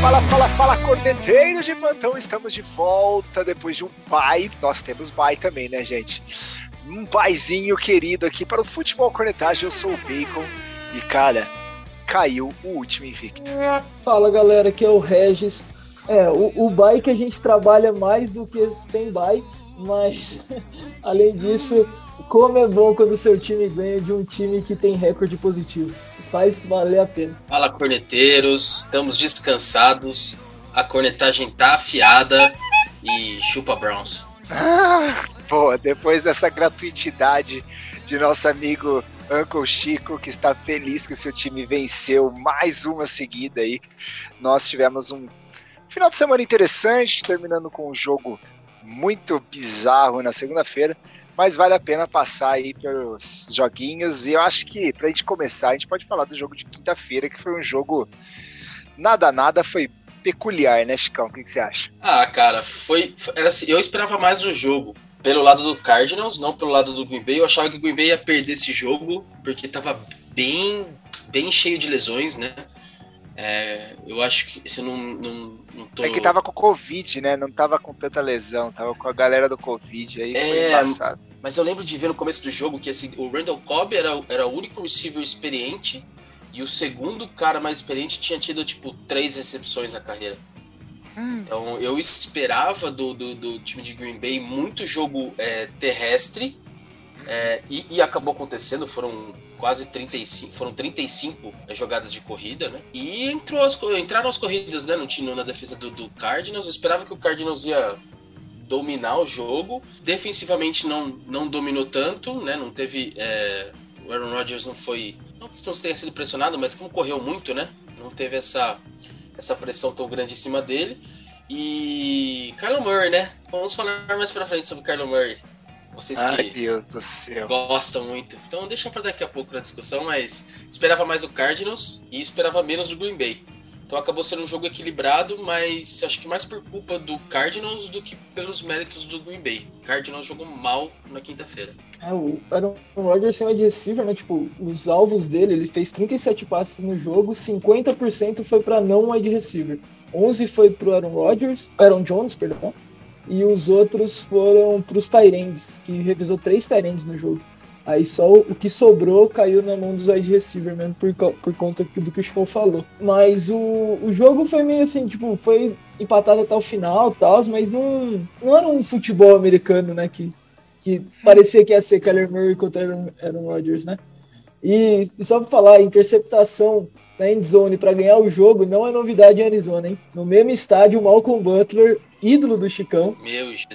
Fala, fala, fala, corneteiros de plantão, estamos de volta depois de um bye. Nós temos bye também, né, gente? Um byezinho querido aqui para o Futebol Cornetagem. Eu sou o Bacon e, cara, caiu o último invicto. Fala, galera, aqui é o Regis. É, o, o bye que a gente trabalha mais do que sem bye, mas além disso, como é bom quando o seu time ganha de um time que tem recorde positivo faz valer a pena. Fala, corneteiros, estamos descansados, a cornetagem tá afiada e chupa Browns. Ah, pô, depois dessa gratuitidade de nosso amigo Uncle Chico, que está feliz que o seu time venceu mais uma seguida aí, nós tivemos um final de semana interessante, terminando com um jogo muito bizarro na segunda-feira mas vale a pena passar aí pelos joguinhos. E eu acho que, pra gente começar, a gente pode falar do jogo de quinta-feira, que foi um jogo nada, nada, foi peculiar, né, Chicão? O que, que você acha? Ah, cara, foi. Assim, eu esperava mais o jogo. Pelo lado do Cardinals, não pelo lado do Green Bay. Eu achava que o Green Bay ia perder esse jogo, porque tava bem, bem cheio de lesões, né? É, eu acho que se eu não, não, não tô... É que tava com Covid, né? Não tava com tanta lesão, tava com a galera do Covid aí, é, foi embaçado. Mas eu lembro de ver no começo do jogo que assim, o Randall Cobb era, era o único receiver experiente e o segundo cara mais experiente tinha tido, tipo, três recepções na carreira. Hum. Então eu esperava do, do, do, time de Green Bay muito jogo é, terrestre é, e, e, acabou acontecendo, foram quase 35, foram 35 é, jogadas de corrida, né? E entrou as, entraram as corridas, né, no time na defesa do, do Cardinals. Eu esperava que o Cardinals ia dominar o jogo. Defensivamente não, não dominou tanto, né? Não teve. É, o Aaron Rodgers não foi. Não que não tenha sido pressionado, mas como correu muito, né? Não teve essa, essa pressão tão grande em cima dele. E. Kylo Murray, né? Vamos falar mais pra frente sobre Kylo Murray. Vocês Ai, que Deus do céu. gostam muito. Então deixa para daqui a pouco na discussão, mas esperava mais o Cardinals e esperava menos do Green Bay. Então acabou sendo um jogo equilibrado, mas acho que mais por culpa do Cardinals do que pelos méritos do Green Bay. O Cardinals jogou mal na quinta-feira. É, o Aaron Rodgers sem wide receiver, né? Tipo, os alvos dele, ele fez 37 passes no jogo, 50% foi para não wide receiver. 11 foi pro Aaron Rodgers, Aaron Jones, perdão, e os outros foram pros Tyrands, que revisou três Tyrands no jogo. Aí só o, que sobrou caiu na mão dos wide receiver mesmo por, por conta do que o Chico falou. Mas o, o jogo foi meio assim, tipo, foi empatado até o final tal, mas não, não era um futebol americano, né? Que, que parecia que ia ser Kyler Murray contra Aaron Rodgers, né? E, e só pra falar, interceptação na endzone para ganhar o jogo não é novidade em Arizona, hein? No mesmo estádio, o Malcolm Butler ídolo do Chicão.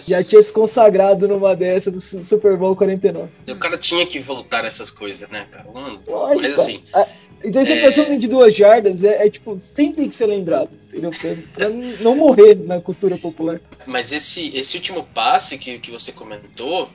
Já tinha se consagrado numa dessa do Super Bowl 49. O cara tinha que voltar nessas coisas, né, cara? Mano, Lógico, mas assim. A interceptação é... de duas jardas é, é, tipo, sempre tem que ser lembrado, entendeu? Pra, pra não morrer na cultura popular. Mas esse, esse último passe que, que você comentou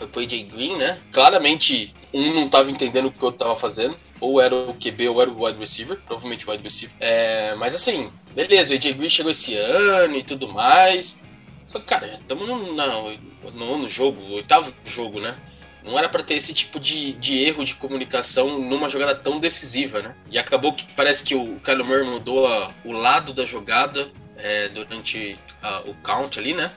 foi pro AJ Green, né? Claramente, um não tava entendendo o que o outro tava fazendo. Ou era o QB ou era o wide receiver. Provavelmente o wide receiver. É, mas assim, beleza, o AJ Green chegou esse ano e tudo mais. Só que, cara, estamos no, no, nono jogo, oitavo jogo, né? Não era para ter esse tipo de, de erro de comunicação numa jogada tão decisiva, né? E acabou que parece que o Kyler Murray mudou a, o lado da jogada é, durante a, o count ali, né?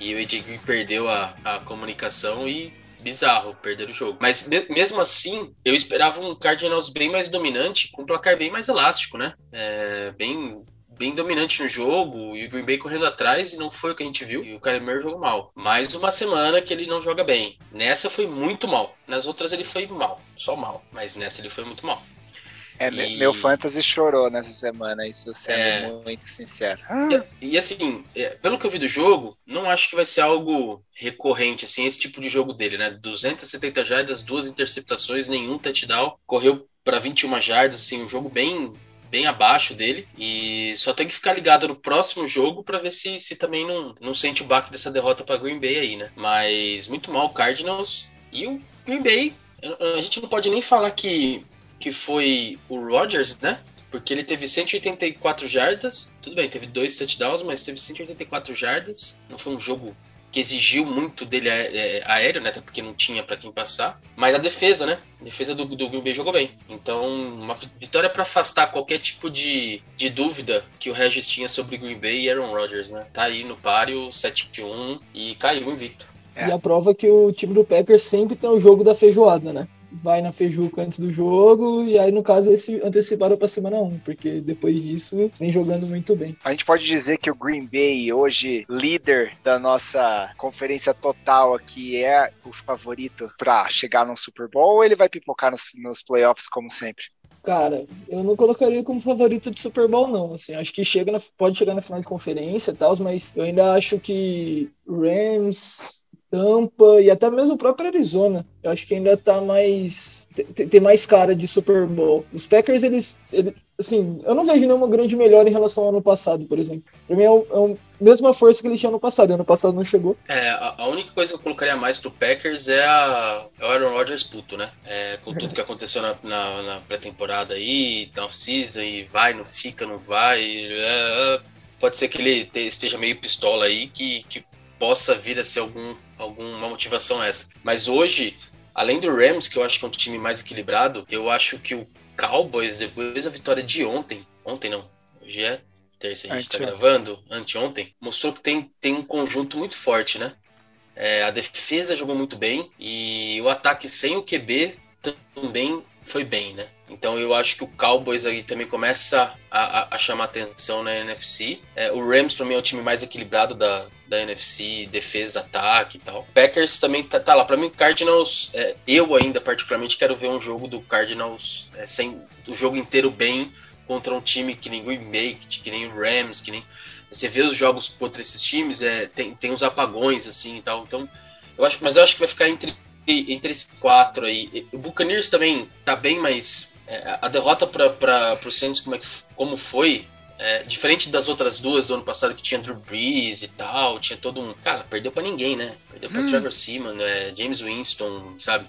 E o Green perdeu a, a comunicação e bizarro perder o jogo. Mas me mesmo assim, eu esperava um Cardinals bem mais dominante, com um placar bem mais elástico, né? É, bem bem dominante no jogo e o Green Bay correndo atrás e não foi o que a gente viu. E o Kyler jogou mal. Mais uma semana que ele não joga bem. Nessa foi muito mal. Nas outras ele foi mal, só mal. Mas nessa ele foi muito mal. É, e... meu fantasy chorou nessa semana, isso sendo é... muito sincero. Ah. E, e, assim, é, pelo que eu vi do jogo, não acho que vai ser algo recorrente, assim, esse tipo de jogo dele, né? 270 jardas, duas interceptações, nenhum touchdown, correu para 21 jardas, assim, um jogo bem bem abaixo dele e só tem que ficar ligado no próximo jogo para ver se, se também não, não sente o baque dessa derrota para Green Bay aí, né? Mas muito mal o Cardinals e o Green Bay, a gente não pode nem falar que que foi o Rodgers, né? Porque ele teve 184 jardas. Tudo bem, teve dois touchdowns, mas teve 184 jardas. Não foi um jogo que exigiu muito dele é, aéreo, né? Até porque não tinha para quem passar. Mas a defesa, né? A defesa do, do Green Bay jogou bem. Então, uma vitória para afastar qualquer tipo de, de dúvida que o Regis tinha sobre Green Bay e Aaron Rodgers, né? Tá aí no páreo 7-1 e caiu invicto. É. E a prova que o time do Packers sempre tem o jogo da feijoada, né? Vai na Feijuca antes do jogo, e aí, no caso, esse anteciparam para semana 1, porque depois disso vem jogando muito bem. A gente pode dizer que o Green Bay, hoje líder da nossa conferência total aqui, é o favorito para chegar no Super Bowl ou ele vai pipocar nos, nos playoffs como sempre? Cara, eu não colocaria como favorito de Super Bowl, não. Assim, acho que chega na, pode chegar na final de conferência e tal, mas eu ainda acho que Rams, Tampa e até mesmo o próprio Arizona. Eu acho que ainda tá mais. Tem, tem mais cara de Super Bowl. Os Packers, eles, eles. Assim, eu não vejo nenhuma grande melhora em relação ao ano passado, por exemplo. Pra mim é, é a mesma força que eles tinham no passado. Ano passado não chegou. É, a, a, única coisa que eu colocaria mais pro Packers é, a, é o Aaron Rodgers puto, né? É, com tudo que aconteceu na, na, na pré-temporada aí, na off-season, e vai, não fica, não vai. É, é, pode ser que ele te, esteja meio pistola aí, que, que possa vir a ser algum, alguma motivação essa. Mas hoje, além do Rams, que eu acho que é um time mais equilibrado, eu acho que o Cowboys, depois da vitória de ontem, ontem não, hoje é terça, a gente está gravando, anteontem, mostrou que tem, tem um conjunto muito forte, né? É, a defesa jogou muito bem e o ataque sem o QB também foi bem, né? Então eu acho que o Cowboys aí também começa a, a, a chamar atenção na NFC. É, o Rams para mim é o time mais equilibrado da, da NFC, defesa, ataque e tal. Packers também tá, tá lá. Para mim Cardinals, é, eu ainda particularmente quero ver um jogo do Cardinals é, sem o jogo inteiro bem contra um time que nem Green Bay, que nem Rams, que nem você vê os jogos contra esses times, é, tem, tem uns apagões assim e tal. Então eu acho, mas eu acho que vai ficar entre entre esses quatro aí. O Buccaneers também tá bem, mas é, a derrota para o Saints como, é que, como foi, é, diferente das outras duas do ano passado que tinha Drew Brees e tal, tinha todo um. Cara, perdeu para ninguém, né? Perdeu para hum. Trevor Seaman, é, James Winston, sabe?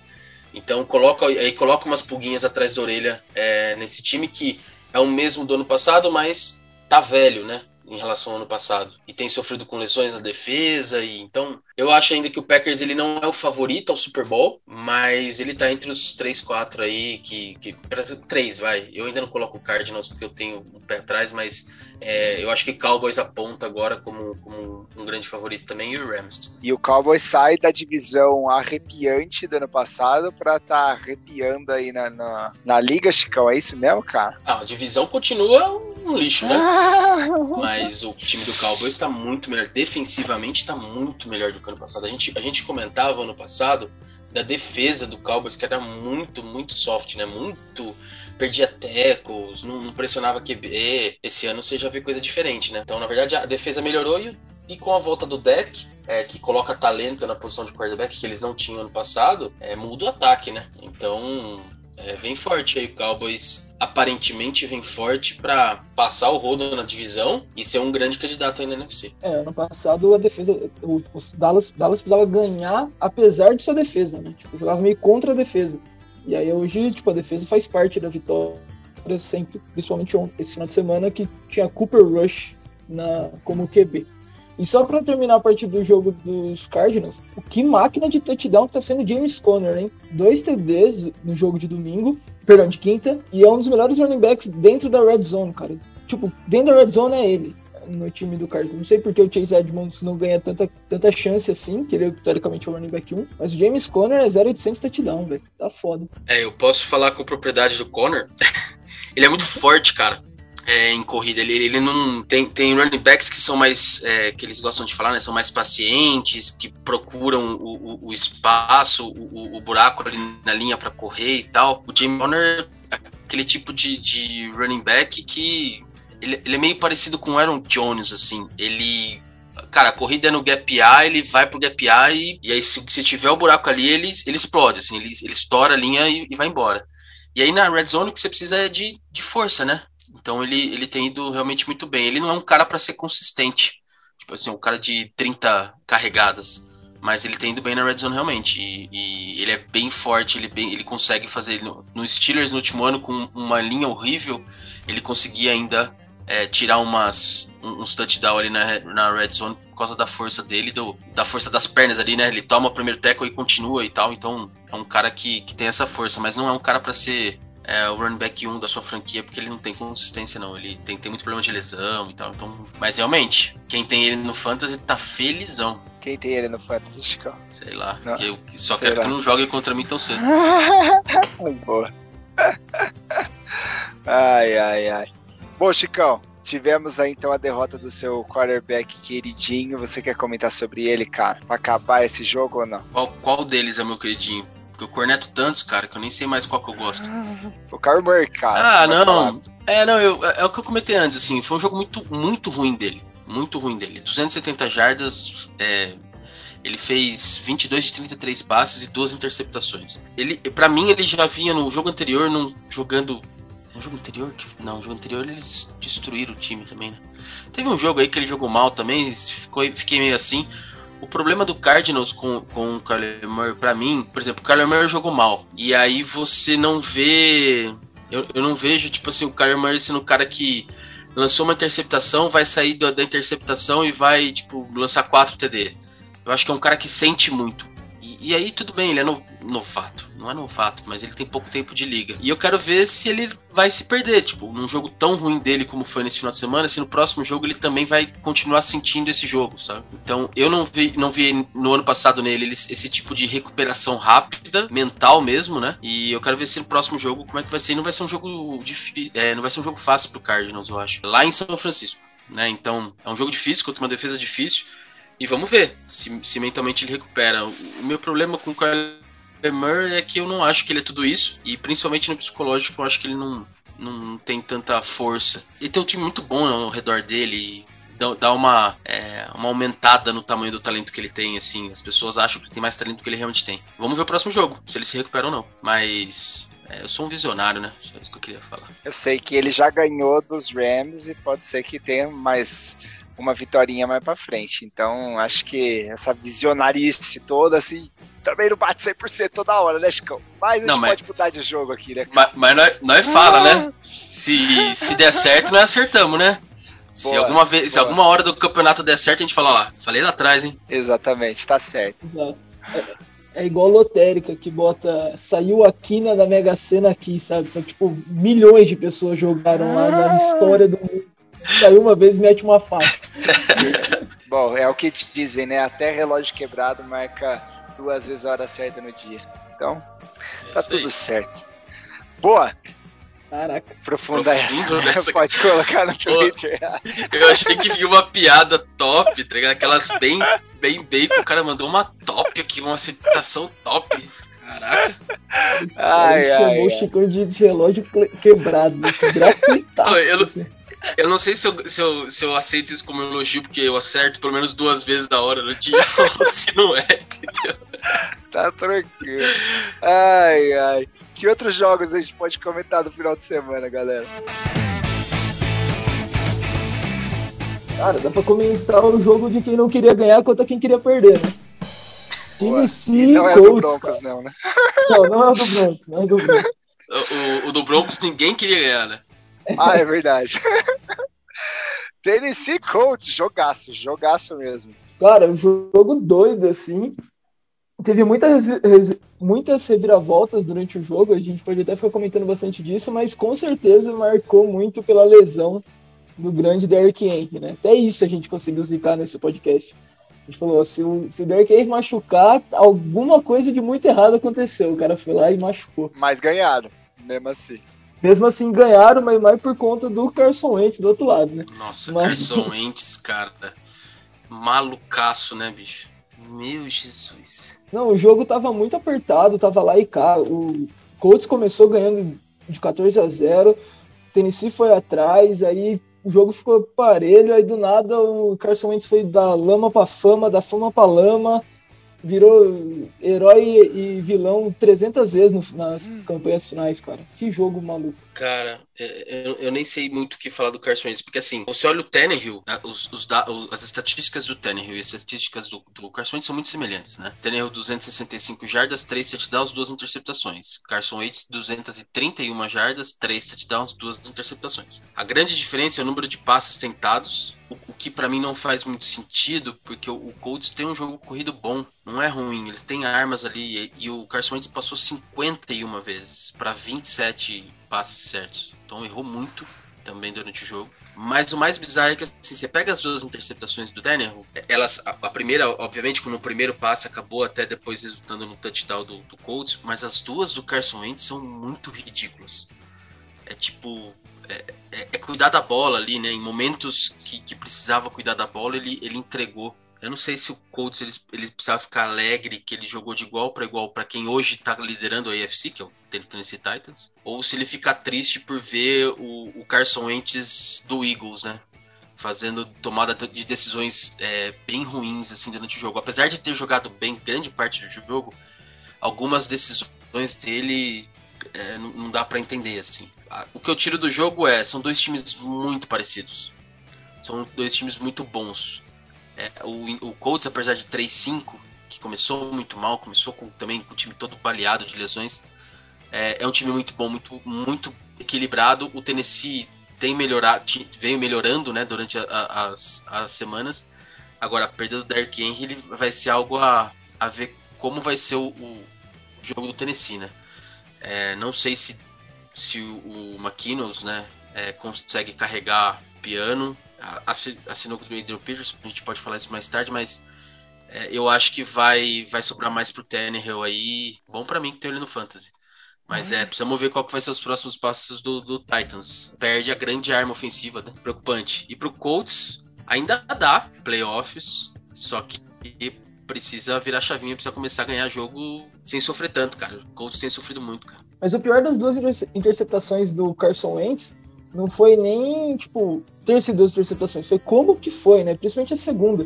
Então coloca aí coloca umas pulguinhas atrás da orelha é, nesse time que é o mesmo do ano passado, mas tá velho, né? Em relação ao ano passado. E tem sofrido com lesões na defesa. E então, eu acho ainda que o Packers ele não é o favorito ao Super Bowl, mas ele tá entre os 3, 4 aí, que. que 3, vai. Eu ainda não coloco o Cardinals porque eu tenho um pé atrás, mas é, eu acho que Cowboys aponta agora como, como um grande favorito também e o Rams. E o Cowboys sai da divisão arrepiante do ano passado estar tá arrepiando aí na, na, na, Liga, Chicão. É isso mesmo, cara? Ah, a divisão continua um lixo, né? Mas o time do Cowboys está muito melhor. Defensivamente está muito melhor do que ano passado. A gente, a gente comentava ano passado da defesa do Cowboys, que era muito, muito soft, né? Muito perdia tecos, não, não pressionava QB. Esse ano você já vê coisa diferente, né? Então, na verdade, a defesa melhorou e, e com a volta do deck, é, que coloca talento na posição de quarterback, que eles não tinham ano passado, é, muda o ataque, né? Então, é, vem forte aí o Cowboys aparentemente vem forte para passar o rodo na divisão e ser um grande candidato aí na NFC. É, ano passado a defesa, o, os Dallas, Dallas precisava ganhar apesar de sua defesa, né? Tipo, jogava meio contra a defesa. E aí hoje, tipo, a defesa faz parte da vitória sempre, principalmente ontem, esse final de semana, que tinha Cooper Rush na, como QB. E só para terminar a parte do jogo dos Cardinals, o que máquina de touchdown tá sendo James Conner, hein? Dois TDs no jogo de domingo, perdão, de quinta, e é um dos melhores running backs dentro da red zone, cara. Tipo, dentro da red zone é ele no time do Cardinals. Não sei porque o Chase Edmonds não ganha tanta, tanta chance assim, que ele é teoricamente o running back 1, mas o James Conner é 0,800 touchdown, velho. Tá foda. É, eu posso falar com propriedade do Conner. ele é muito forte, cara. É, em corrida. Ele, ele não tem, tem running backs que são mais é, que eles gostam de falar, né? São mais pacientes, que procuram o, o, o espaço, o, o, buraco ali na linha para correr e tal. O James Conner é aquele tipo de, de running back que ele, ele é meio parecido com o Aaron Jones, assim. Ele cara, a corrida é no gap A, ele vai pro gap A e, e aí se, se tiver o buraco ali, ele, ele explode, assim, ele, ele estoura a linha e, e, vai embora. E aí na red zone o que você precisa é de, de força, né? Então ele, ele tem ido realmente muito bem. Ele não é um cara para ser consistente, tipo assim, um cara de 30 carregadas, mas ele tem ido bem na red zone realmente. E, e ele é bem forte, ele, bem, ele consegue fazer no, no Steelers no último ano com uma linha horrível, ele conseguia ainda é, tirar umas, uns touchdown ali na, na red zone por causa da força dele, do, da força das pernas ali, né? Ele toma o primeiro tackle e continua e tal. Então é um cara que, que tem essa força, mas não é um cara para ser é, o running back 1 da sua franquia, porque ele não tem consistência, não. Ele tem, tem muito problema de lesão e tal. Então, mas realmente, quem tem ele no Fantasy tá felizão. Quem tem ele no Fantasy, Chico? Sei lá. Eu só quero lá. que não jogue contra mim tão cedo. Boa. ai, ai, ai. Bom, Chicão, tivemos aí então a derrota do seu quarterback queridinho. Você quer comentar sobre ele, cara? Pra acabar esse jogo ou não? Qual, qual deles é meu queridinho? Porque eu corneto tantos, cara, que eu nem sei mais qual que eu gosto. O Murray, cara. Ah, não. É, não, eu, é, é o que eu comentei antes, assim. Foi um jogo muito, muito ruim dele. Muito ruim dele. 270 jardas, é, ele fez 22 de 33 passes e duas interceptações. Ele, para mim, ele já vinha no jogo anterior num, jogando no jogo anterior? Não, no jogo anterior eles destruíram o time também, né? Teve um jogo aí que ele jogou mal também, ficou, fiquei meio assim. O problema do Cardinals com, com o Kyler Murray, pra mim, por exemplo, o Kyler Murray jogou mal. E aí você não vê. Eu, eu não vejo, tipo assim, o Kyler Murray sendo o cara que lançou uma interceptação, vai sair da, da interceptação e vai, tipo, lançar 4 TD. Eu acho que é um cara que sente muito. E, aí, tudo bem, ele é no, novato. Não é novato, mas ele tem pouco tempo de liga. E eu quero ver se ele vai se perder, tipo, num jogo tão ruim dele como foi nesse final de semana, se no próximo jogo ele também vai continuar sentindo esse jogo, sabe? Então, eu não vi, não vi no ano passado nele esse tipo de recuperação rápida, mental mesmo, né? E eu quero ver se no próximo jogo como é que vai ser. Não vai ser um jogo difícil, é, não vai ser um jogo fácil pro Cardinals, eu acho. Lá em São Francisco. Né? Então, é um jogo difícil contra uma defesa difícil. E vamos ver se, se mentalmente ele recupera. O, meu problema com o Kyler Murray é que eu não acho que ele é tudo isso. E principalmente no psicológico, eu acho que ele não, não tem tanta força. Ele tem um time muito bom ao redor dele. Dá uma, é, uma aumentada no tamanho do talento que ele tem, assim. As pessoas acham que tem mais talento do que ele realmente tem. Vamos ver o próximo jogo, se ele se recupera ou não. Mas é, eu sou um visionário, né? Só isso que eu queria falar. Eu sei que ele já ganhou dos Rams e pode ser que tenha mais uma vitória mais para frente. Então, acho que essa visionarice toda, assim, também não bate 100% toda hora, né, Chicão? Mas a não, gente mas... pode mudar de jogo aqui, né? Mas, mas nós, nós fala, né? Se, se der certo, nós acertamos, né? Se alguma vez, se alguma hora do campeonato der certo, a gente fala, ó, falei lá atrás, hein? Exatamente, tá certo. Exato. É, é igual lotérica que bota. Saiu a quina da Mega Sena aqui, sabe? São tipo milhões de pessoas jogaram lá na história do mundo Saiu uma vez e mete uma faca. Bom, é o que te dizem, né? Até relógio quebrado marca duas vezes a hora certa no dia. Então, tá tudo certo. Boa! Caraca. Profunda essa. Nessa... Pode colocar no Twitter. Eu achei que vi uma piada top, tá ligado? Aquelas bem, bem bacon. O cara mandou uma top aqui, uma citação top. Caraca. Ai, ai, chamou o Chicão de relógio quebrado, assim, gratuitaço. Eu, assim. Eu não sei se eu, se, eu, se eu aceito isso como elogio, porque eu acerto pelo menos duas vezes da hora no dia, ou se não é, entendeu? Tá tranquilo. Ai, ai. Que outros jogos a gente pode comentar no final de semana, galera? Cara, dá pra comentar o jogo de quem não queria ganhar contra quem queria perder, né? e não é do Broncos, não, né? Não, não é do Broncos, não é do Broncos. O, o, o do Broncos ninguém queria ganhar, né? Ah, é verdade. Tennessee Colts, jogaço, jogaço mesmo. Cara, um jogo doido, assim. Teve muitas, muitas reviravoltas durante o jogo, a gente pode até ficar comentando bastante disso, mas com certeza marcou muito pela lesão do grande Derrick Henry, né? Até isso a gente conseguiu zicar nesse podcast. A gente falou, se o, se o Derrick Henry machucar, alguma coisa de muito errado aconteceu. O cara foi lá e machucou. Mas ganharam, mesmo assim. Mesmo assim, ganharam, mas mais por conta do Carson Wentz do outro lado, né? Nossa, mas... Carson Wentz, cara. Malucaço, né, bicho? Meu Jesus. Não, o jogo tava muito apertado, tava lá e cá. O Colts começou ganhando de 14 a 0. Tennessee foi atrás, aí o jogo ficou parelho, aí do nada o Carson Wentz foi da lama pra fama, da fama pra lama. Virou herói e vilão 300 vezes no, nas hum. campanhas finais, cara. Que jogo maluco. Cara, eu, eu, nem sei muito o que falar do Carson Wentz, porque assim, você olha o Tannehill, né, os, os, as estatísticas do Tannehill e as estatísticas do, do Carson Wentz são muito semelhantes, né? Tannehill 265 jardas, 3 touchdowns, 2 interceptações. Carson Wentz 231 jardas, 3 touchdowns, 2 interceptações. A grande diferença é o número de passes tentados, o, o que para mim não faz muito sentido, porque o, o Colts tem um jogo corrido bom, não é ruim, eles têm armas ali e, e o Carson Wentz passou 51 vezes para 27 passes certos. Então errou muito também durante o jogo. Mas o mais bizarro é que assim, você pega as duas interceptações do Tannehill, elas, a, a, primeira, obviamente, no primeiro passe acabou até depois resultando no touchdown do, do Colts, mas as duas do Carson Wentz são muito ridículas. É tipo, é, é, é, cuidar da bola ali, né? Em momentos que, que precisava cuidar da bola, ele, ele entregou. Eu não sei se o Colts ele, ele precisava ficar alegre que ele jogou de igual para igual para quem hoje está liderando a AFC, que é o Tennessee Titans, ou se ele ficar triste por ver o, o Carson Wentz do Eagles, né? Fazendo tomada de decisões é, bem ruins assim durante o jogo. Apesar de ter jogado bem grande parte do jogo, algumas decisões dele é, não, não dá para entender assim o que eu tiro do jogo é, são dois times muito parecidos. São dois times muito bons. É, o, o Colts, apesar de 3-5, que começou muito mal, começou com, também com o time todo baleado de lesões, é, é, um time muito bom, muito, muito equilibrado. O Tennessee tem melhorado, veio melhorando né, durante a, a, as, as semanas. Agora, a perda do Derrick Henry vai ser algo a, a ver como vai ser o, o jogo do Tennessee, né? É, não sei se se o, o né, é, consegue carregar piano. Assinou com o Adrian Peters, a gente pode falar isso mais tarde, mas é, eu acho que vai, vai sobrar mais pro Tannehill aí. Bom para mim que tem ele no Fantasy. Mas é, precisamos ver qual que vai ser os próximos passos do, do Titans. Perde a grande arma ofensiva, né? Preocupante. E pro Colts, ainda dá playoffs, só que precisa virar chavinha, precisa começar a ganhar jogo sem sofrer tanto, cara. O Colts tem sofrido muito, cara. Mas o pior das duas interceptações do Carson Wentz não foi nem, tipo, ter sido duas interceptações, foi como que foi, né? Principalmente a segunda.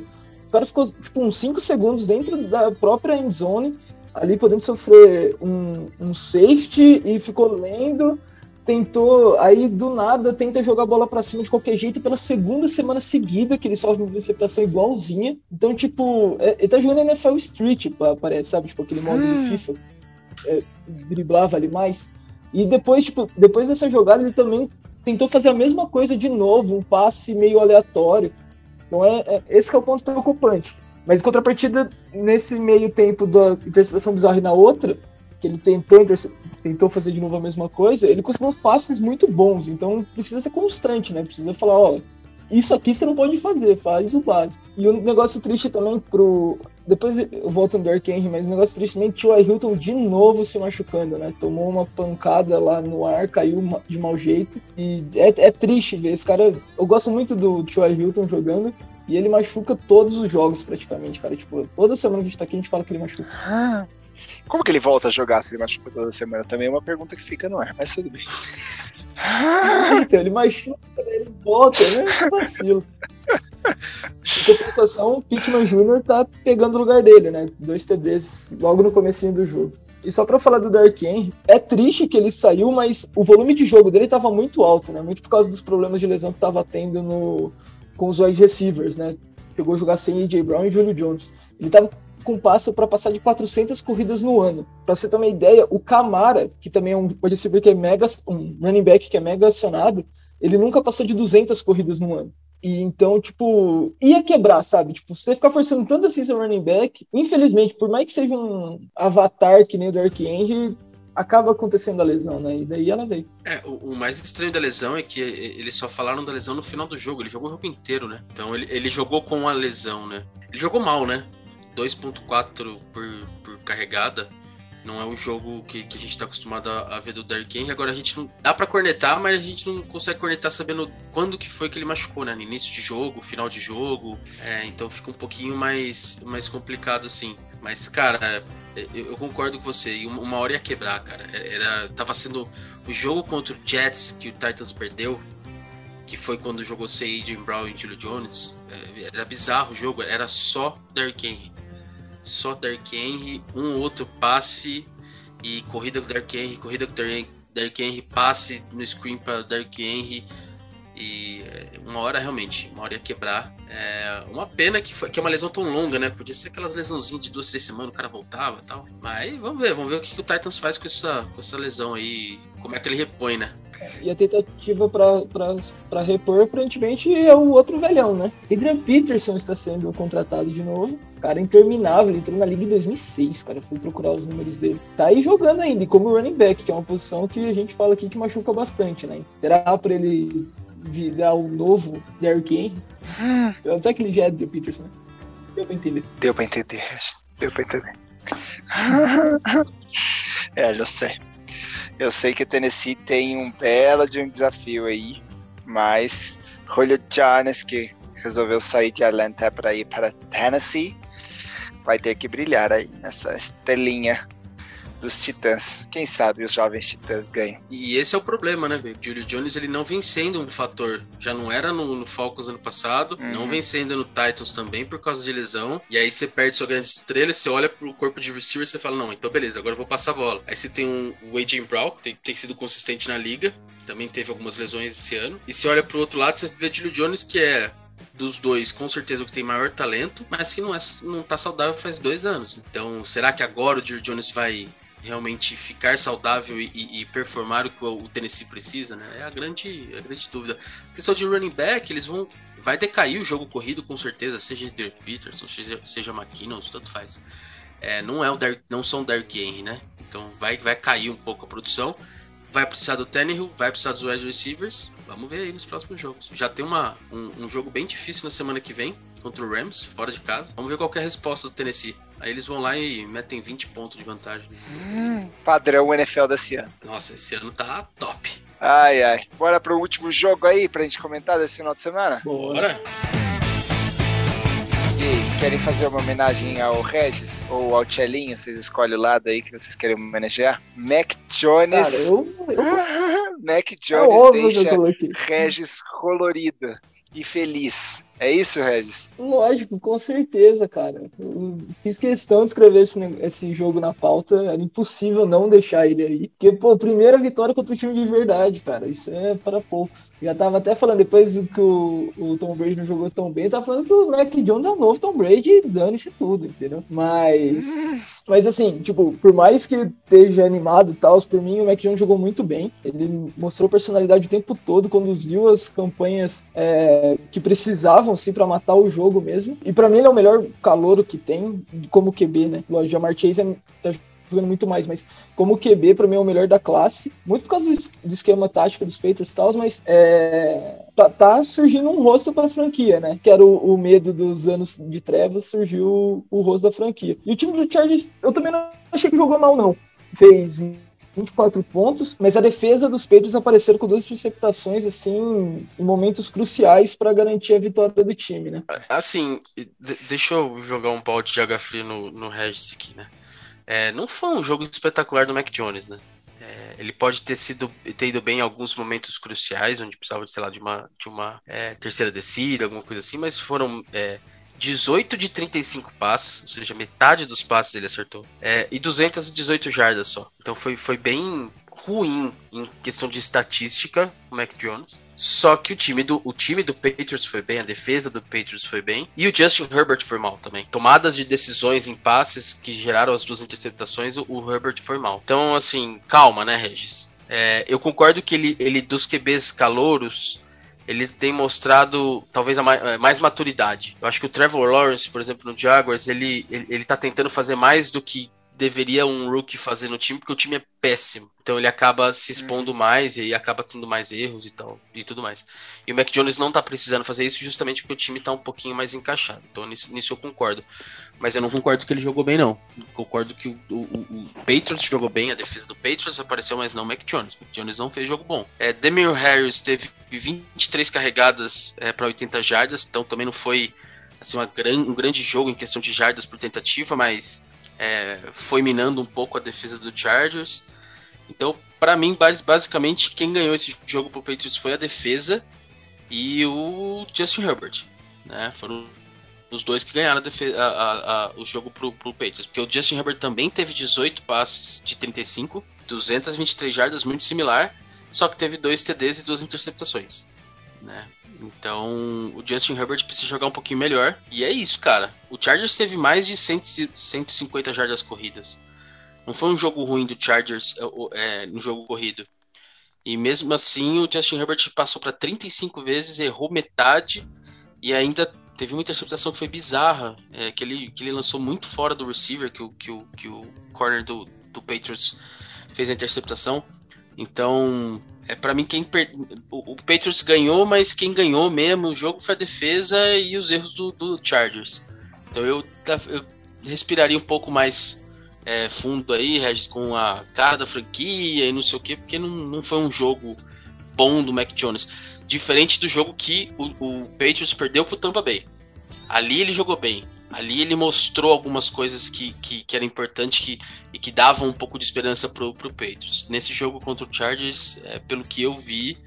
O cara ficou, tipo, uns 5 segundos dentro da própria end zone, ali podendo sofrer um, um safety e ficou lendo, tentou, aí do nada tenta jogar a bola para cima de qualquer jeito pela segunda semana seguida que ele sofre uma interceptação igualzinha. Então, tipo, é, ele tá jogando NFL Street, parece, sabe? Tipo, aquele modo hum. de FIFA é, driblava ali mais. E depois, tipo, depois dessa jogada, ele também tentou fazer a mesma coisa de novo, um passe meio aleatório. Então é, é esse é o ponto preocupante. Mas em contrapartida, nesse meio tempo da interceptação bizarra e na outra, que ele tentou, tentou fazer de novo a mesma coisa, ele conseguiu uns passes muito bons. Então precisa ser constante, né? Precisa falar, ó, isso aqui você não pode fazer, faz o básico. E o um negócio triste também pro depois eu volto no Dark Henry, mas o negócio tristemente, o Hilton de novo se machucando, né? Tomou uma pancada lá no ar, caiu de mau jeito. E é, é triste ver esse cara. Eu gosto muito do Tio Hilton jogando. E ele machuca todos os jogos praticamente, cara. Tipo, toda semana que a gente tá aqui, a gente fala que ele machuca. Ah, como que ele volta a jogar se ele machuca toda semana? Também é uma pergunta que fica no ar, mas tudo bem. então, ele machuca, ele volta, né? Vacilo. Em compensação, o Pittman Jr. tá pegando o lugar dele, né? Dois TDs logo no comecinho do jogo. E só para falar do Dark Henry, é triste que ele saiu, mas o volume de jogo dele tava muito alto, né? Muito por causa dos problemas de lesão que tava tendo no, com os wide receivers, né? Chegou a jogar sem AJ Brown e Julio Jones. Ele tava com passo para passar de 400 corridas no ano. Para você ter uma ideia, o Camara, que também é um wide receiver que é mega, um running back que é mega acionado, ele nunca passou de 200 corridas no ano. E então, tipo, ia quebrar, sabe? Tipo, você ficar forçando tanto assim seu running back, infelizmente, por mais que seja um avatar que nem o Dark Angel, acaba acontecendo a lesão, né? E daí ela veio. É, o, o, mais estranho da lesão é que eles só falaram da lesão no final do jogo. Ele jogou o jogo inteiro, né? Então ele, ele jogou com a lesão, né? Ele jogou mal, né? 2.4 por, por carregada. Não é o jogo que, que a gente tá acostumado a, a ver do Derrick Henry. Agora a gente não. Dá pra cornetar, mas a gente não consegue cornetar sabendo quando que foi que ele machucou, né? No início de jogo, final de jogo. É, então fica um pouquinho mais, mais complicado assim. Mas, cara, eu, eu concordo com você. E uma, hora ia quebrar, cara. Era, tava sendo o jogo contra o Jets que o Titans perdeu. Que foi quando jogou sem Brown e Julio Jones. É, era bizarro o jogo, era só Derrick Henry. Só Derrick Henry, um outro passe e corrida com Derrick Henry, corrida com Derrick Henry, passe no screen para Derrick Henry e é, uma hora realmente, uma hora ia quebrar. É uma pena que, foi, que é uma lesão tão longa, né? Podia ser aquelas lesãozinhas de duas, três semanas, o cara voltava e tal. Mas vamos ver, vamos ver o que, que o Titans faz com essa, com essa lesão aí, como é que ele repõe, né? E a tentativa para repor, aparentemente, é o outro velhão, né? Adrian Peterson está sendo contratado de novo. Cara, interminável, ele entrou na liga em 2006, cara. Fui procurar os números dele. Tá aí jogando ainda, e como running back, que é uma posição que a gente fala aqui que machuca bastante, né? Será para ele virar o novo Derrick Henry? Hum. Até que ele já é Adrian Peterson, né? Deu pra entender. Deu pra entender. Deu pra entender. é, já sei. Eu sei que o Tennessee tem um belo de um desafio aí, mas Julio Jones, que resolveu sair de Atlanta para ir para Tennessee, vai ter que brilhar aí nessa estrelinha dos Titãs. Quem sabe os jovens Titãs ganham. E esse é o problema, né, velho? Julio Jones ele não vem sendo um fator. Já não era no, no Falcons ano passado, uhum. não vem sendo no Titans também por causa de lesão. E aí você perde sua grande estrela, você olha pro corpo de receiver e você fala: não, então beleza, agora eu vou passar a bola. Aí você tem um, o AJ Brown, que tem, tem sido consistente na liga, também teve algumas lesões esse ano. E se olha pro outro lado, você vê Julio Jones, que é dos dois, com certeza o que tem maior talento, mas que não, é, não tá saudável faz dois anos. Então, será que agora o Julio Jones vai realmente ficar saudável e, e, performar o que o Tennessee precisa, né? É a grande, a grande dúvida. A questão de running back, eles vão. Vai decair o jogo corrido com certeza, seja Dirk Peterson, seja, seja McKinnon, tanto faz. É, não é o Derek, não são o Henry, né? Então vai, vai cair um pouco a produção. Vai precisar do Tannehill, vai precisar dos wide receivers. Vamos ver aí nos próximos jogos. Já tem uma, um, um jogo bem difícil na semana que vem contra o Rams, fora de casa. Vamos ver qual é a resposta do Tennessee. Aí eles vão lá e metem 20 pontos de vantagem. Hum, padrão NFL desse ano. Nossa, esse ano tá top. Ai, ai. Bora pro último jogo aí pra gente comentar desse final de semana? Bora. Querem fazer uma homenagem ao Regis ou ao Tchelinho? Vocês escolhem o lado aí que vocês querem homenagear. Mac Jones. Cara, eu, eu... Mac é Jones é deixa Regis colorido e feliz. É isso, Regis? Lógico, com certeza, cara. Eu fiz questão de escrever esse, esse jogo na pauta. Era impossível não deixar ele aí. Porque, pô, primeira vitória contra o time de verdade, cara. Isso é para poucos. Já tava até falando, depois que o, o Tom Brady não jogou tão bem, tava falando que o Mac Jones é o novo Tom Brady e dane-se tudo, entendeu? Mas. Mas assim, tipo, por mais que esteja animado e tal, por mim o Mac Jones jogou muito bem. Ele mostrou personalidade o tempo todo, conduziu as campanhas é, que precisavam assim para matar o jogo mesmo. E para mim ele é o melhor calouro que tem como QB, né? Lógico, Jamar Chase é, tá jogando muito mais, mas como QB para mim é o melhor da classe, muito por causa do esquema tático dos Patriots e tal, mas é, tá, tá, surgindo um rosto para a franquia, né? Que era o, o, medo dos anos de trevas, surgiu o, o rosto da franquia. E o time do Chargers, eu também não achei que jogou mal não. Fez 24 pontos, mas a defesa dos Patriots apareceram com duas interceptações assim em momentos cruciais para garantir a vitória do time, né? Assim, deixa eu jogar um balde de água fria no, no Regis aqui, né? É, não foi um jogo espetacular do Mac Jones, né? É, ele pode ter sido ter ido bem em alguns momentos cruciais, onde precisava, sei lá, de uma, de uma é, terceira descida, alguma coisa assim, mas foram é, 18 de 35 passes, ou seja, metade dos passes ele acertou. É, e 218 jardas só. Então foi, foi bem ruim em questão de estatística, o Mac Jones. Só que o time do o time do Patriots foi bem, a defesa do Patriots foi bem e o Justin Herbert foi mal também. Tomadas de decisões em passes que geraram as duas interceptações, o, o Herbert foi mal. Então assim, calma, né, Regis? É, eu concordo que ele, ele dos QBs calouros ele tem mostrado talvez mais, é, mais, maturidade. Eu acho que o Trevor Lawrence, por exemplo, no Jaguars, ele, ele, ele tá tentando fazer mais do que deveria um rookie fazer no time, porque o time é péssimo. Então ele acaba se expondo uhum. mais e acaba tendo mais erros e tal e tudo mais. E o Mac Jones não tá precisando fazer isso justamente porque o time tá um pouquinho mais encaixado. Então nisso, nisso eu concordo. Mas eu não concordo que ele jogou bem, não. Concordo que o, o, o, Patriots jogou bem, a defesa do Patriots apareceu, mas não o Mac Jones. O Mac Jones não fez jogo bom. É, Demir Harris teve 23 carregadas é, para 80 jardas, então também não foi assim, uma gran, um grande jogo em questão de jardas por tentativa, mas é, foi minando um pouco a defesa do Chargers. Então, para mim, basicamente, quem ganhou esse jogo pro Patriots foi a defesa e o Justin Herbert. Né? Foram os dois que ganharam a a, a, o jogo pro, pro Patriots. Porque o Justin Herbert também teve 18 passes de 35, 223 jardas, muito similar, só que teve dois TDs e duas interceptações. Né? Então, o Justin Herbert precisa jogar um pouquinho melhor. E é isso, cara. O Chargers teve mais de 100, 150 jardas corridas. Não foi um jogo ruim do Chargers é, no jogo corrido. E mesmo assim, o Justin Herbert passou para 35 vezes, errou metade e ainda teve uma interceptação que foi bizarra, é, que, ele, que ele lançou muito fora do receiver, que o, que o, que o corner do, do Patriots fez a interceptação. Então, é para mim quem per... o, o, Patriots ganhou, mas quem ganhou mesmo o jogo foi a defesa e os erros do, do Chargers. Então eu, eu respiraria um pouco mais é, fundo aí, Regis, com a cara da franquia e não sei o que, porque não, não foi um jogo bom do Mac Jones. Diferente do jogo que o, o Patriots perdeu pro Tampa Bay. Ali ele jogou bem. Ali ele mostrou algumas coisas que, que, que eram importantes que, e que davam um pouco de esperança pro, pro Patriots. Nesse jogo contra o Chargers, é, pelo que eu vi,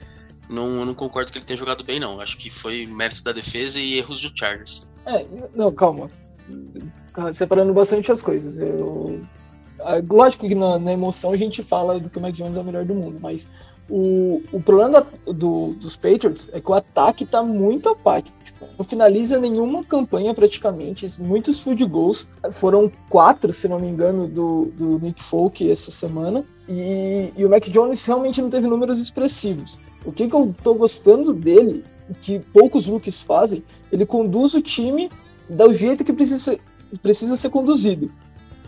não, eu não concordo que ele tenha jogado bem, não. Acho que foi mérito da defesa e erros do Chargers. É, não, calma separando bastante as coisas. Eu, lógico que na, na, emoção a gente fala do que o Mac Jones é o melhor do mundo, mas o, o problema do, dos Patriots é que o ataque está muito apático. Tipo, não finaliza nenhuma campanha praticamente, muitos field goals. Foram quatro, se não me engano, do, do Nick Folk essa semana. E, e o Mac Jones realmente não teve números expressivos. O que, que eu estou gostando dele, que poucos rookies fazem, ele conduz o time do jeito que precisa ser, precisa ser conduzido.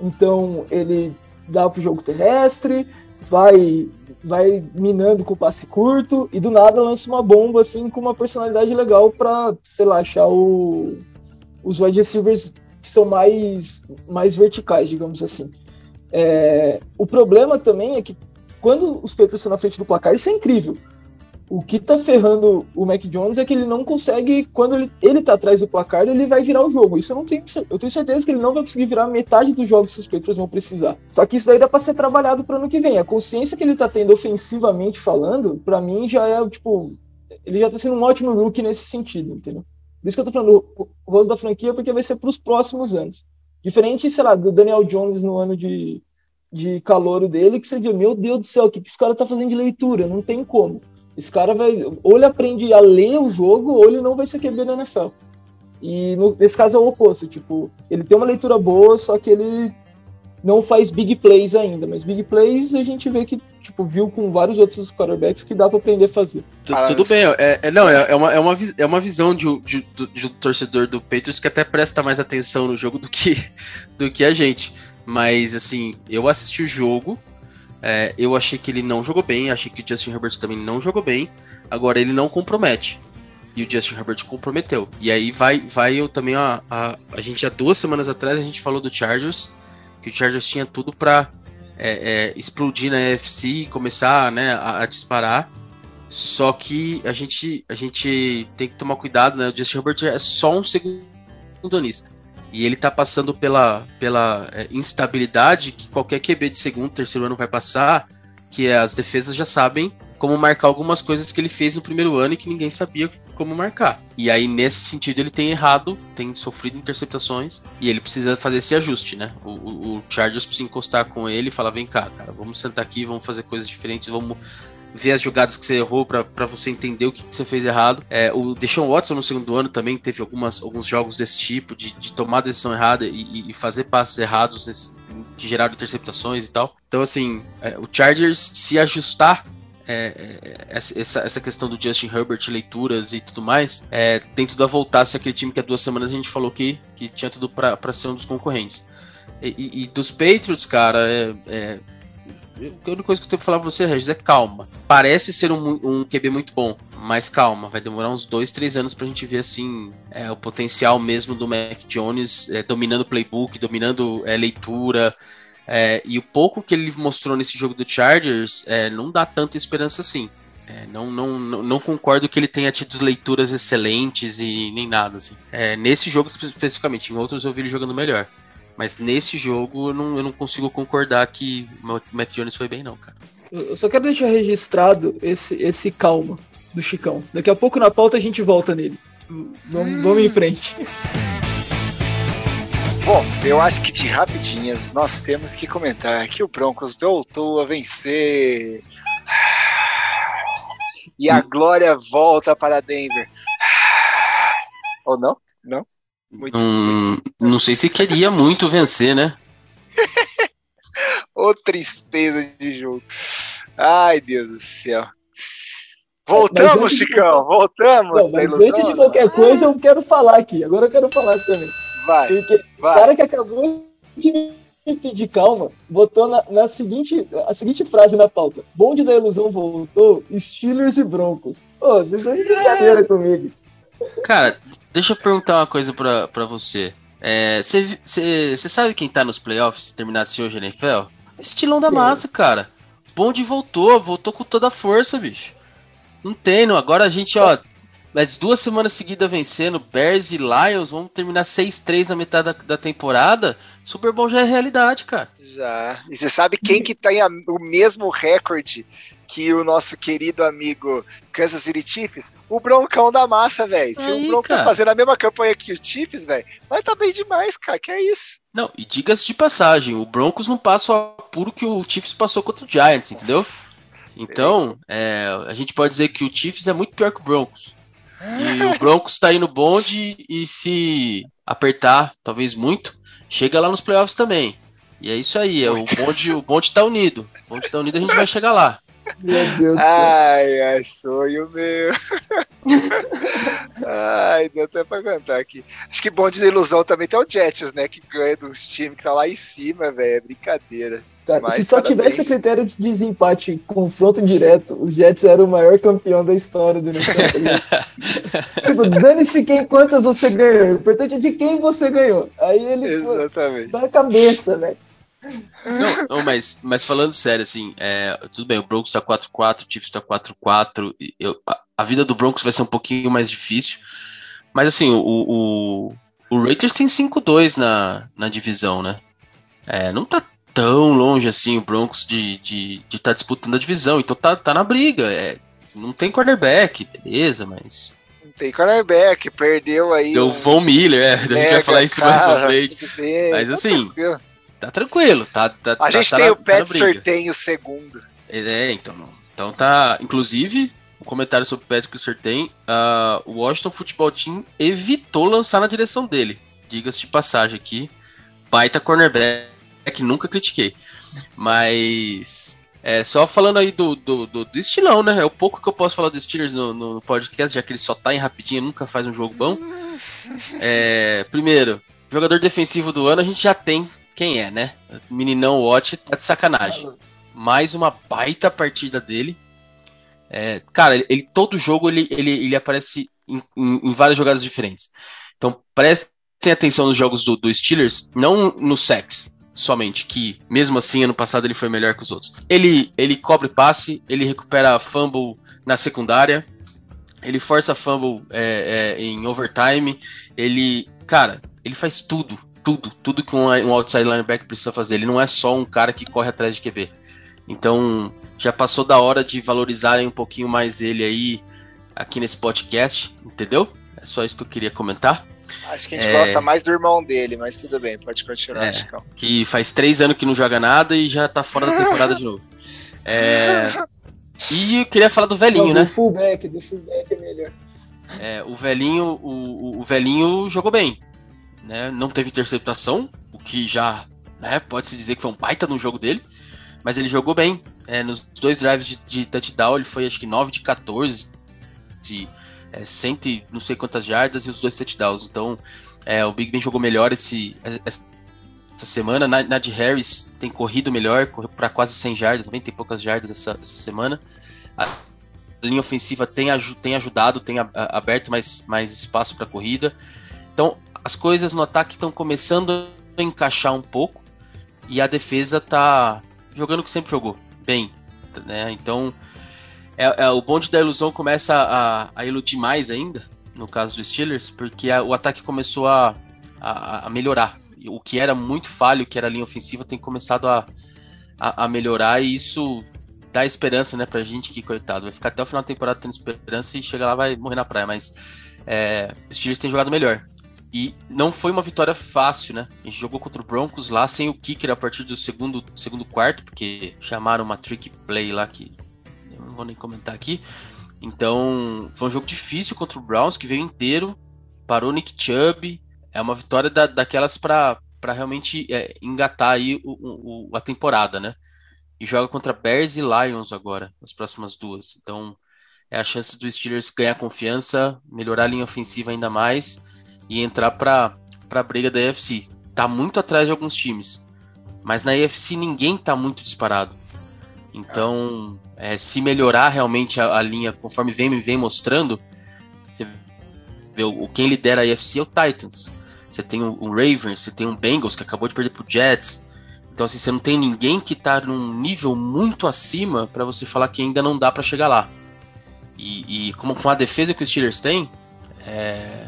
Então ele dá pro jogo terrestre, vai vai minando com o passe curto e do nada lança uma bomba assim com uma personalidade legal para, sei lá, achar o, os wide receivers que são mais mais verticais, digamos assim. É, o problema também é que quando os Patriots estão na frente do placar, isso é incrível. O que tá ferrando o Mac Jones é que ele não consegue, quando ele, ele tá atrás do placar, ele vai virar o jogo. Isso eu não tenho, eu tenho certeza que ele não vai conseguir virar metade dos jogos que os Patriots vão precisar. Só que isso daí dá pra ser trabalhado pro ano que vem. A consciência que ele tá tendo ofensivamente falando, para mim já é, tipo, ele já tá sendo um ótimo rookie nesse sentido, entendeu? Por isso que eu tô falando o rosto da franquia, porque vai ser pros próximos anos. Diferente, sei lá, do Daniel Jones no ano de, de dele, que você viu, meu Deus do céu, o que, que esse cara tá fazendo de leitura? Não tem como. Esse cara vai. Ou ele aprende a ler o jogo, ou ele não vai ser QB na NFL. E no, nesse caso é o oposto. Tipo, ele tem uma leitura boa, só que ele não faz big plays ainda. Mas big plays a gente vê que, tipo, viu com vários outros quarterbacks que dá para aprender a fazer. Tudo bem, é, é, não, é, é, uma, é, uma, é uma visão de, de, de, de um torcedor do Patriots que até presta mais atenção no jogo do que, do que a gente. Mas, assim, eu assisti o jogo, é, eu achei que ele não jogou bem, achei que o Justin Herbert também não jogou bem. Agora ele não compromete. E o Justin Herbert comprometeu. E aí vai, vai eu também, a, a, a gente há duas semanas atrás a gente falou do Chargers, que o Chargers tinha tudo para é, é, explodir na NFC e começar né, a, a, disparar. Só que a gente, a gente tem que tomar cuidado, né? O Justin Herbert é só um segundonista. E ele tá passando pela, pela é, instabilidade que qualquer QB de segundo, terceiro ano vai passar, que é, as defesas já sabem como marcar algumas coisas que ele fez no primeiro ano e que ninguém sabia como marcar. E aí, nesse sentido, ele tem errado, tem sofrido interceptações e ele precisa fazer esse ajuste, né? O, o, o Chargers precisa encostar com ele e falar: vem cá, cara, vamos sentar aqui, vamos fazer coisas diferentes, vamos ver as jogadas que você errou para você entender o que, que, você fez errado. É, o Deshaun Watson no segundo ano também teve algumas, alguns jogos desse tipo, de, de tomar decisão errada e, e fazer passes errados nesse, que geraram interceptações e tal. Então, assim, é, o Chargers se ajustar é, é essa, essa questão do Justin Herbert, leituras e tudo mais, é, tem tudo a voltar se aquele time que há duas semanas a gente falou que, que tinha tudo para ser um dos concorrentes. E, e, e dos Patriots, cara, é, é a única coisa que eu tenho pra falar pra você, Regis, é calma. Parece ser um, um QB muito bom, mas calma, vai demorar uns dois, três anos pra gente ver assim é, o potencial mesmo do Mac Jones é, dominando playbook, dominando é, leitura. É, e o pouco que ele mostrou nesse jogo do Chargers é, não dá tanta esperança assim. É, não, não, não, não, concordo que ele tenha tido leituras excelentes e nem nada. Assim. É, nesse jogo especificamente, em outros eu vi ele jogando melhor. Mas nesse jogo eu não, eu não consigo concordar que o Mac Jones foi bem, não, cara. Eu só quero deixar registrado esse, esse calma do Chicão. Daqui a pouco na pauta a gente volta nele. Vamos, vamos em frente. Bom, eu acho que de rapidinhas nós temos que comentar que o Broncos voltou a vencer. E a glória volta para Denver. Ou não? Não? Muito, hum, muito. Não sei se queria muito vencer, né? Ô tristeza de jogo. Ai, Deus do céu. Voltamos, Chicão, de... voltamos. Não, mas antes de qualquer coisa, eu quero falar aqui. Agora eu quero falar também. Vai. Porque vai. o cara que acabou de me pedir calma botou na, na, seguinte, a seguinte frase na pauta: Bonde da ilusão voltou, Steelers e Broncos. Ô, vocês estão de brincadeira comigo. Cara, deixa eu perguntar uma coisa pra, pra você. Você é, sabe quem tá nos playoffs se terminasse hoje na NFL? Estilão da massa, cara. Bonde voltou, voltou com toda a força, bicho. Não tem, não. Agora a gente, ó, as duas semanas seguidas vencendo, Bears e Lions, vamos terminar 6-3 na metade da, da, temporada. Super Bowl já é realidade, cara. Já. E você sabe quem que tem a, o mesmo recorde que o nosso querido amigo Kansas City Chiefs? O Broncão da massa, velho. Se o Broncos tá fazendo a mesma campanha que o Chiefs, velho, vai tá bem demais, cara. Que é isso? Não, e diga-se de passagem, o Broncos não passa o apuro que o Chiefs passou contra o Giants, entendeu? Então, é, a gente pode dizer que o Chiefs é muito pior que o Broncos. E o Broncos tá aí no bonde e se apertar, talvez muito, chega lá nos playoffs também. E é isso aí, é o bonde, o bonde tá unido. O bonde tá unido, a gente vai chegar lá. Meu Deus Ai, ai, sonho meu. ai, deu até pra cantar aqui. Acho que bonde da ilusão também tem o Jets, né? Que ganha dos times que tá lá em cima, velho. É brincadeira. Cara, Mas, se só parabéns. tivesse critério de desempate, confronto direto, os Jets eram o maior campeão da história do NFL. tipo, dane-se quem, quantas você ganhou. O importante é de quem você ganhou. Aí ele Exatamente. dá a cabeça, né? Não, não, mas, mas falando sério, assim, é, tudo bem, o Broncos tá 4-4, o Chiefs tá 4-4, a, a, vida do Broncos vai ser um pouquinho mais difícil, mas assim, o, o, o Raiders tem 5-2 na, na divisão, né? É, não tá tão longe assim o Broncos de estar de, de tá disputando a divisão, então tá, tá na briga, é, não tem quarterback, beleza, mas... Não tem quarterback, perdeu aí... Deu o Von Miller, é, a gente vai falar isso mais pra frente, mas assim... Tá tá tranquilo, tá. tá a tá, gente tá, tem tá, o Pet Sorteio segundo. É, então. Então tá. Inclusive, um comentário sobre o Patrick Surtain, uh, o Washington Football Team evitou lançar na direção dele. Diga-se de passagem aqui. Baita cornerback, nunca critiquei. Mas. É, só falando aí do, do, do, do, estilão, né? É o pouco que eu posso falar dos Steelers no, no podcast, já que ele só tá em rapidinho, nunca faz um jogo bom. É, primeiro, jogador defensivo do ano a gente já tem quem é, né? Meninão Watch tá de sacanagem. Mais uma baita partida dele. É, cara, ele, todo jogo ele, ele, ele aparece em, em, em, várias jogadas diferentes. Então prestem atenção nos jogos do, do Steelers, não no sex somente, que mesmo assim ano passado ele foi melhor que os outros. Ele, ele cobre passe, ele recupera fumble na secundária, ele força fumble é, é, em overtime, ele, cara, ele faz tudo tudo, tudo que um, um outside linebacker precisa fazer. Ele não é só um cara que corre atrás de QB. Então, já passou da hora de valorizarem um pouquinho mais ele aí aqui nesse podcast, entendeu? É só isso que eu queria comentar. Acho que a gente é... gosta mais do irmão dele, mas tudo bem, pode continuar, é, Chicão. Que faz três anos que não joga nada e já tá fora da temporada de novo. É... E eu queria falar do velhinho, não, do né? Do fullback, do fullback é melhor. É, o velhinho, o, o velhinho jogou bem né? Não teve interceptação, o que já né, pode-se dizer que foi um baita no jogo dele. Mas ele jogou bem. É, nos dois drives de, de, touchdown, ele foi acho que 9 de 14, de é, cento e não sei quantas jardas e os dois touchdowns. Então, é, o Big Ben jogou melhor esse, essa semana. Nad Harris tem corrido melhor, correu para quase 100 jardas, 90 e poucas jardas essa, essa semana. A linha ofensiva tem, tem ajudado, tem aberto mais, mais espaço para corrida. Então, as coisas no ataque estão começando a encaixar um pouco e a defesa tá jogando o que sempre jogou, bem, né? Então, é, é o bonde da ilusão começa a, a, iludir mais ainda, no caso dos Steelers, porque a, o ataque começou a, a, a, melhorar. O que era muito falho, que era a linha ofensiva, tem começado a, a, melhorar e isso dá esperança, né, pra gente que, coitado, vai ficar até o final da temporada tendo esperança e chega lá vai morrer na praia, mas é, os Steelers têm jogado melhor. E não foi uma vitória fácil, né? A gente jogou contra o Broncos lá sem o kicker a partir do segundo, segundo quarto, porque chamaram uma trick play lá que eu não vou nem comentar aqui. Então, foi um jogo difícil contra o Browns, que veio inteiro, parou Nick Chubb. É uma vitória da, daquelas para realmente é, engatar aí o, o, a temporada, né? E joga contra Bears e Lions agora, as próximas duas. Então, é a chance do Steelers ganhar confiança, melhorar a linha ofensiva ainda mais e entrar para a briga da AFC. Tá muito atrás de alguns times, mas na AFC ninguém tá muito disparado. Então, é, se melhorar realmente a, a, linha conforme vem, vem mostrando, você vê o, quem lidera a AFC é o Titans. Você tem um, um Ravens, você tem um Bengals que acabou de perder pro Jets. Então, assim, você não tem ninguém que tá num nível muito acima para você falar que ainda não dá para chegar lá. E, e, como com a defesa que os Steelers têm, é,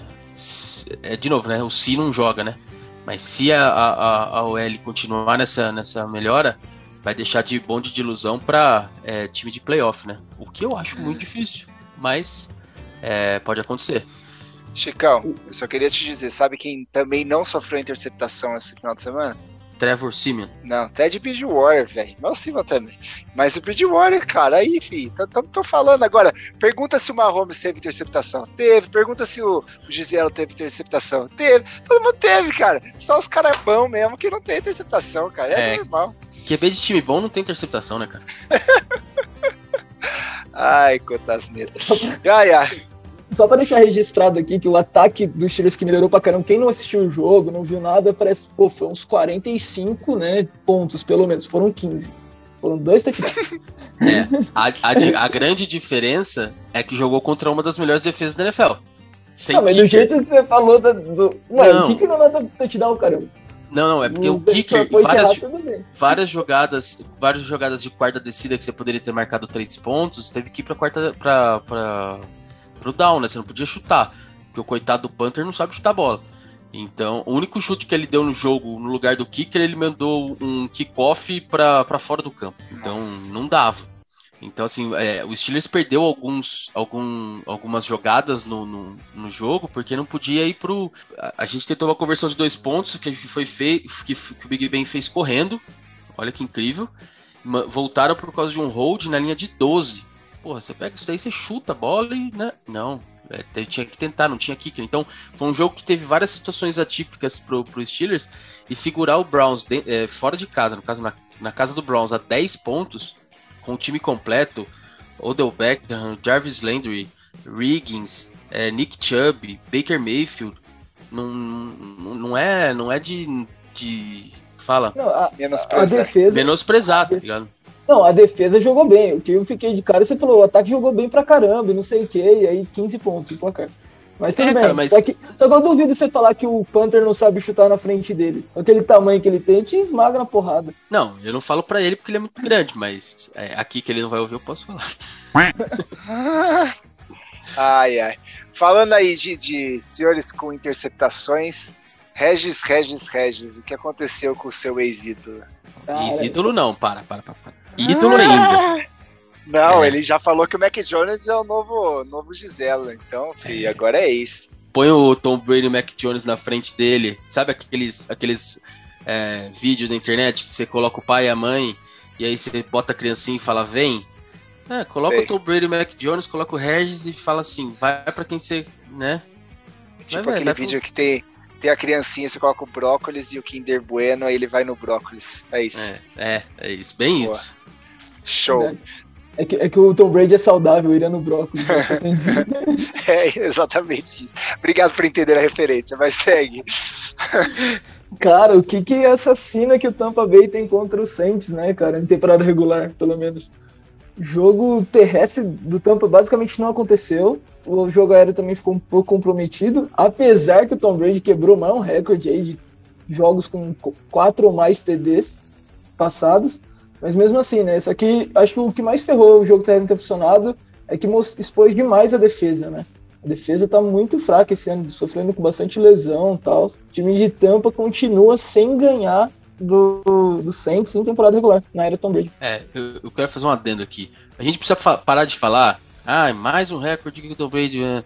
é, de novo, né? O Si não joga, né? Mas se a, a, a OL continuar nessa, nessa melhora, vai deixar de bonde de ilusão para é, time de playoff, né? O que eu acho muito difícil, mas é, pode acontecer. Chicão, eu só queria te dizer, sabe quem também não sofreu interceptação esse final de semana? Trevor Simeon. Não, Ted Bridgewater, velho. O Simeon também. Mas o Bridgewater, cara, aí, filho, tô, tô, falando agora. Pergunta se o Mahomes teve interceptação. Teve. Pergunta se o, Giselo teve interceptação. Teve. Todo mundo teve, cara. Só os caras bons mesmo que não tem interceptação, cara. É, é normal. QB de time bom não tem interceptação, né, cara? ai, cotasneira. ai, ai. Só pra deixar registrado aqui que o ataque dos Steelers que melhorou pra caramba, quem não assistiu o jogo, não viu nada, parece, pô, foi uns 45, né, pontos, pelo menos, foram 15. Foram dois touchdowns. É, a, a, a, grande diferença é que jogou contra uma das melhores defesas da NFL. Sem não, mas do jeito que você falou do... do... Não, o que não dá touchdown, caramba? Não, não, é porque o kicker, várias, várias jogadas, várias jogadas de quarta descida que você poderia ter marcado três pontos, teve que ir pra quarta, pra, pra, pro down, né? Você não podia chutar. Porque o coitado do Panther não sabe chutar bola. Então, o único chute que ele deu no jogo, no lugar do kicker, ele mandou um kickoff para fora do campo. Então, Nossa. não dava. Então, assim, é, o Steelers perdeu alguns, algum, algumas jogadas no, no, no, jogo, porque não podia ir pro. A, a gente tentou uma conversão de dois pontos, que, foi feito, que, que o Big Ben fez correndo. Olha que incrível. Voltaram por causa de um hold na linha de 12. Porra, você pega isso daí, você chuta a bola e. Né? Não. É, tinha que tentar, não tinha kicker. Então, foi um jogo que teve várias situações atípicas pro, pro Steelers. E segurar o Browns de, é, fora de casa, no caso, na, na casa do Browns, a 10 pontos, com o time completo, Odell Beckham, Jarvis Landry, Riggins, é, Nick Chubb, Baker Mayfield, não, não, não é, não é de, de fala. Não, a, a, defesa. Menosprezar, tá ligado? Não, a defesa jogou bem. O que eu fiquei de cara, você falou, o ataque jogou bem pra caramba, não sei o que, e aí 15 pontos em placar. Mas tudo é, bem. Cara, mas... Só, que, só que eu duvido você falar que o Panther não sabe chutar na frente dele. Com aquele tamanho que ele tem, te esmaga na porrada. Não, eu não falo pra ele porque ele é muito grande, mas é, aqui que ele não vai ouvir, eu posso falar. ai, ai. Falando aí de, de senhores com interceptações, Regis, Regis, Regis, o que aconteceu com o seu ex-ídolo? Ex-ídolo não, para, para, para. para. Ídolo ainda. Não, é. ele já falou que o Mac Jones é o novo, novo Gisela. Então, filho, é. agora é isso. Põe o Tom Brady e o Mac Jones na frente dele. Sabe aqueles, aqueles é, vídeos da internet que você coloca o pai e a mãe e aí você bota a criancinha e fala, vem? É, coloca Sei. o Tom Brady e o Mac Jones, coloca o Regis e fala assim, vai para quem você, né? Tipo vai, aquele vai, vídeo pro... que tem tem a criancinha, você coloca o brócolis e o Kinder Bueno, aí ele vai no brócolis. É isso. É, é, é isso, bem Boa. isso. Show. É que, é que o Tom Brady é saudável, iria no brócolis. é, exatamente. Obrigado por entender a referência, mas segue. Cara, o que que assassina que o Tampa Bay tem contra o Saints, né, cara, em temporada regular, pelo menos. Jogo terrestre do Tampa basicamente não aconteceu o jogo aéreo também ficou um pouco comprometido, apesar que o Tom Brady quebrou mais um recorde aí de jogos com quatro ou mais TDs passados, mas mesmo assim, né? Isso aqui, acho que o que mais ferrou o jogo ter funcionado é que expôs demais a defesa, né? A defesa tá muito fraca esse ano, sofrendo com bastante lesão e tal. O time de Tampa continua sem ganhar do, do Saints em temporada regular, na era Tom Brady. É, eu, eu quero fazer um adendo aqui. A gente precisa parar de falar ah, mais um recorde que o Tom Brady. Né?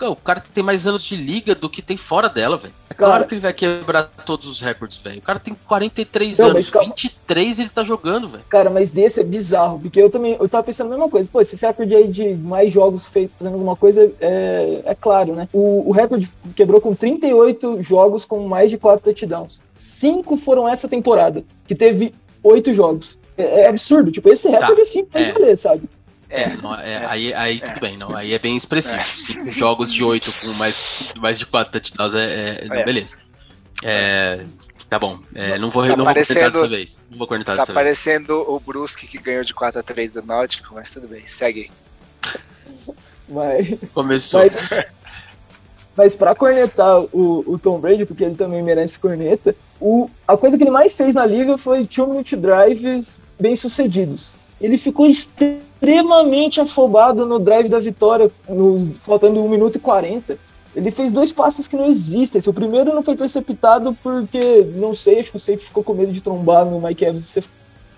o cara tem mais anos de liga do que tem fora dela, velho. É claro que ele vai quebrar todos os recordes, velho. O cara tem 43 não, anos, 23 ele tá jogando, velho. Cara, mas desse é bizarro, porque eu também, eu tava pensando a mesma coisa. Pô, esse recorde aí de mais jogos feitos fazendo alguma coisa, é, é claro, né? O, o recorde quebrou com 38 jogos com mais de 4 touchdowns. Cinco foram essa temporada, que teve 8 jogos. É, é absurdo, tipo, esse recorde tá. assim faz é. valer, sabe? É, não, é, é, aí, aí é. tudo bem, não. Aí é bem expressivo. É. Cinco jogos de oito com mais, mais de quatro touchdowns é, é, é. beleza. É, tá bom. É, não vou, tá não vou cornetar dessa vez. Não vou cornetar tá dessa parecendo o Brusque que ganhou de 4 a 3 do Náutico, mas tudo bem, segue Mas, Começou. Mas, mas pra cornetar o, o Tom Brady, porque ele também merece corneta, o, a coisa que ele mais fez na liga foi two minute drives bem sucedidos. Ele ficou extremamente afobado no drive da vitória, no, faltando 1 minuto e 40. Ele fez dois passes que não existem. O primeiro não foi interceptado porque, não sei, acho que o safety ficou com medo de trombar no Mike Evans e ser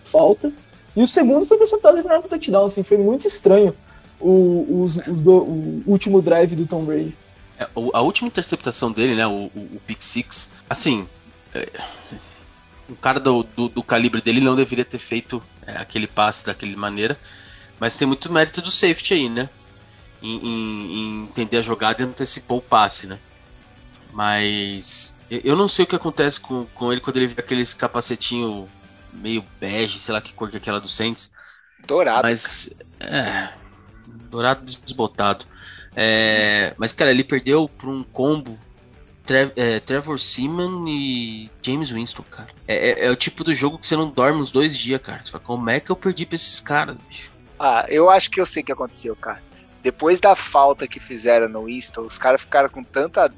falta. E o segundo foi interceptado e virar pro touchdown. Assim, foi muito estranho o, os, os do, o último drive do Tom Brady. É, a última interceptação dele, né, o, o, o pick six, assim, é, um cara do, do, do, calibre dele não deveria ter feito é, aquele passe daquela maneira. Mas tem muito mérito do safety aí, né? Em, em, em, entender a jogada e antecipou o passe, né? Mas eu não sei o que acontece com, com ele quando ele vê aqueles capacetinho meio bege, sei lá que cor que é aquela do Saints. Dourado. Mas, é. Dourado desbotado. É, mas, cara, ele perdeu por um combo é, Trevor Seaman e James Winston, cara. É, é, é, o tipo do jogo que você não dorme uns dois dias, cara. Você fala, como é que eu perdi pra esses caras, bicho? Ah, eu acho que eu sei o que aconteceu, cara. Depois da falta que fizeram no Winston, os caras ficaram com tanta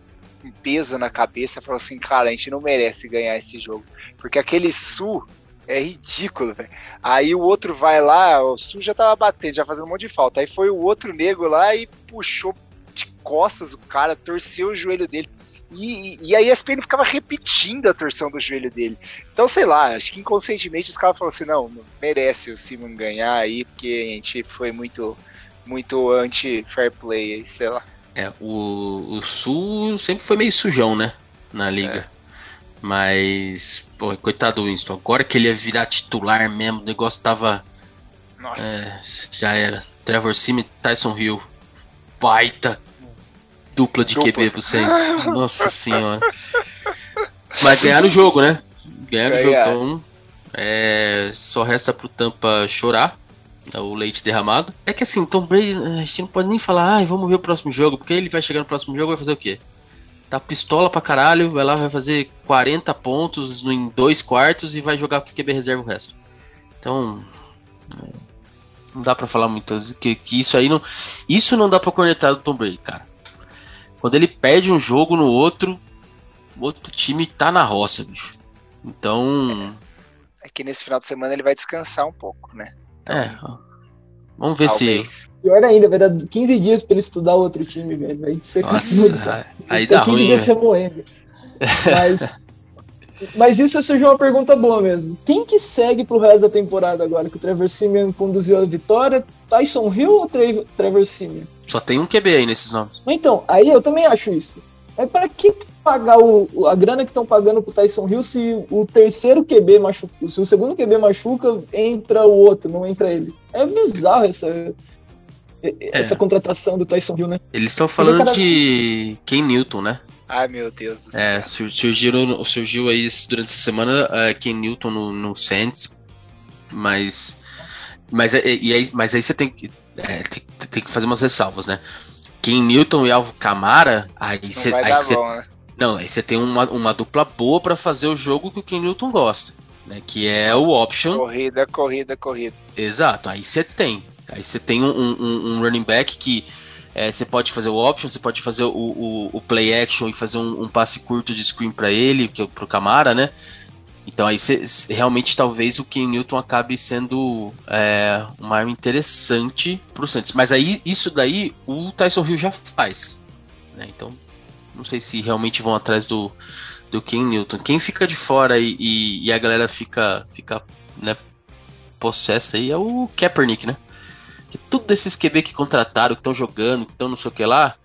peso na cabeça, falaram assim, cara, a gente não merece ganhar esse jogo. Porque aquele Sul é ridículo, velho. Aí o outro vai lá, o Sul já tava batendo, já fazendo um monte de falta. Aí foi o outro nego lá e puxou de costas o cara, torceu o joelho dele. E, e, a ESPN ficava repetindo a torção do joelho dele. Então, sei lá, acho que inconscientemente os caras falaram assim: não, merece o Simon ganhar aí, porque a gente foi muito, muito anti-fair play, sei lá. É, o, o Sul sempre foi meio sujão, né? Na liga. É. Mas, pô, coitado do Winston, agora que ele ia virar titular mesmo, o negócio tava. Nossa. É, já era. Trevor Simmons Tyson Hill. Baita dupla de dupla. QB pro Saints. Nossa senhora. Mas ganharam o jogo, né? Ganharam o jogo. Então, é, só resta pro Tampa chorar. É o leite derramado. É que assim, Tom Brady, a gente não pode nem falar, ah, vamos ver o próximo jogo, porque ele vai chegar no próximo jogo e vai fazer o quê? Tá pistola pra caralho, vai lá, vai fazer 40 pontos em dois quartos e vai jogar com QB reserva o resto. Então, não dá pra falar muito. Que, que isso aí não. Isso não dá pra cornetar do Tom Brady, cara. Quando ele perde um jogo no outro, o outro time tá na roça, bicho. Então. É, é que nesse final de semana ele vai descansar um pouco, né? Então, é. Vamos ver talvez. se. Pior ainda, vai dar 15 dias pra ele estudar outro time, velho. Vai ser Nossa, aí dá 15 ruim. dias remoendo. Mas. Mas isso seja uma pergunta boa mesmo. Quem que segue pro resto da temporada agora? Que o Trevor Simeon conduziu a vitória? Tyson Hill ou Tra Trevor Simeon? Só tem um QB aí nesses nomes. Então, aí eu também acho isso. Mas para que pagar o, a grana que estão pagando pro Tyson Hill se o terceiro QB machuca, se o segundo QB machuca, entra o outro, não entra ele? É bizarro essa, é. essa contratação do Tyson Hill, né? Eles estão falando cada... de Ken Newton, né? Ai, meu Deus do é, céu. Surgiu, surgiu aí durante essa semana uh, Ken Newton no, no Saints, mas. Mas, é, e aí, mas aí você tem que, é, tem, tem, que fazer umas ressalvas, né? Ken Newton e Alvo Camara, aí você. Aí você né? Não, aí você tem uma, uma dupla boa para fazer o jogo que o Ken Newton gosta, né? Que é o option. Corrida, corrida, corrida. Exato, aí você tem. Aí você tem um, um, um running back que é, você pode fazer o option, você pode fazer o, o, o play action e fazer um, um, passe curto de screen para ele, que é pro Camara, né? Então aí cê, realmente talvez o Ken Newton acabe sendo é, uma arma interessante pro Santos. Mas aí isso daí o Tyson Hill já faz. Né? Então não sei se realmente vão atrás do, do Ken Newton. Quem fica de fora e, e, e a galera fica, fica né, possessa aí é o Kaepernick, né? Tudo desses QB que contrataram, que estão jogando, que estão não sei o que lá,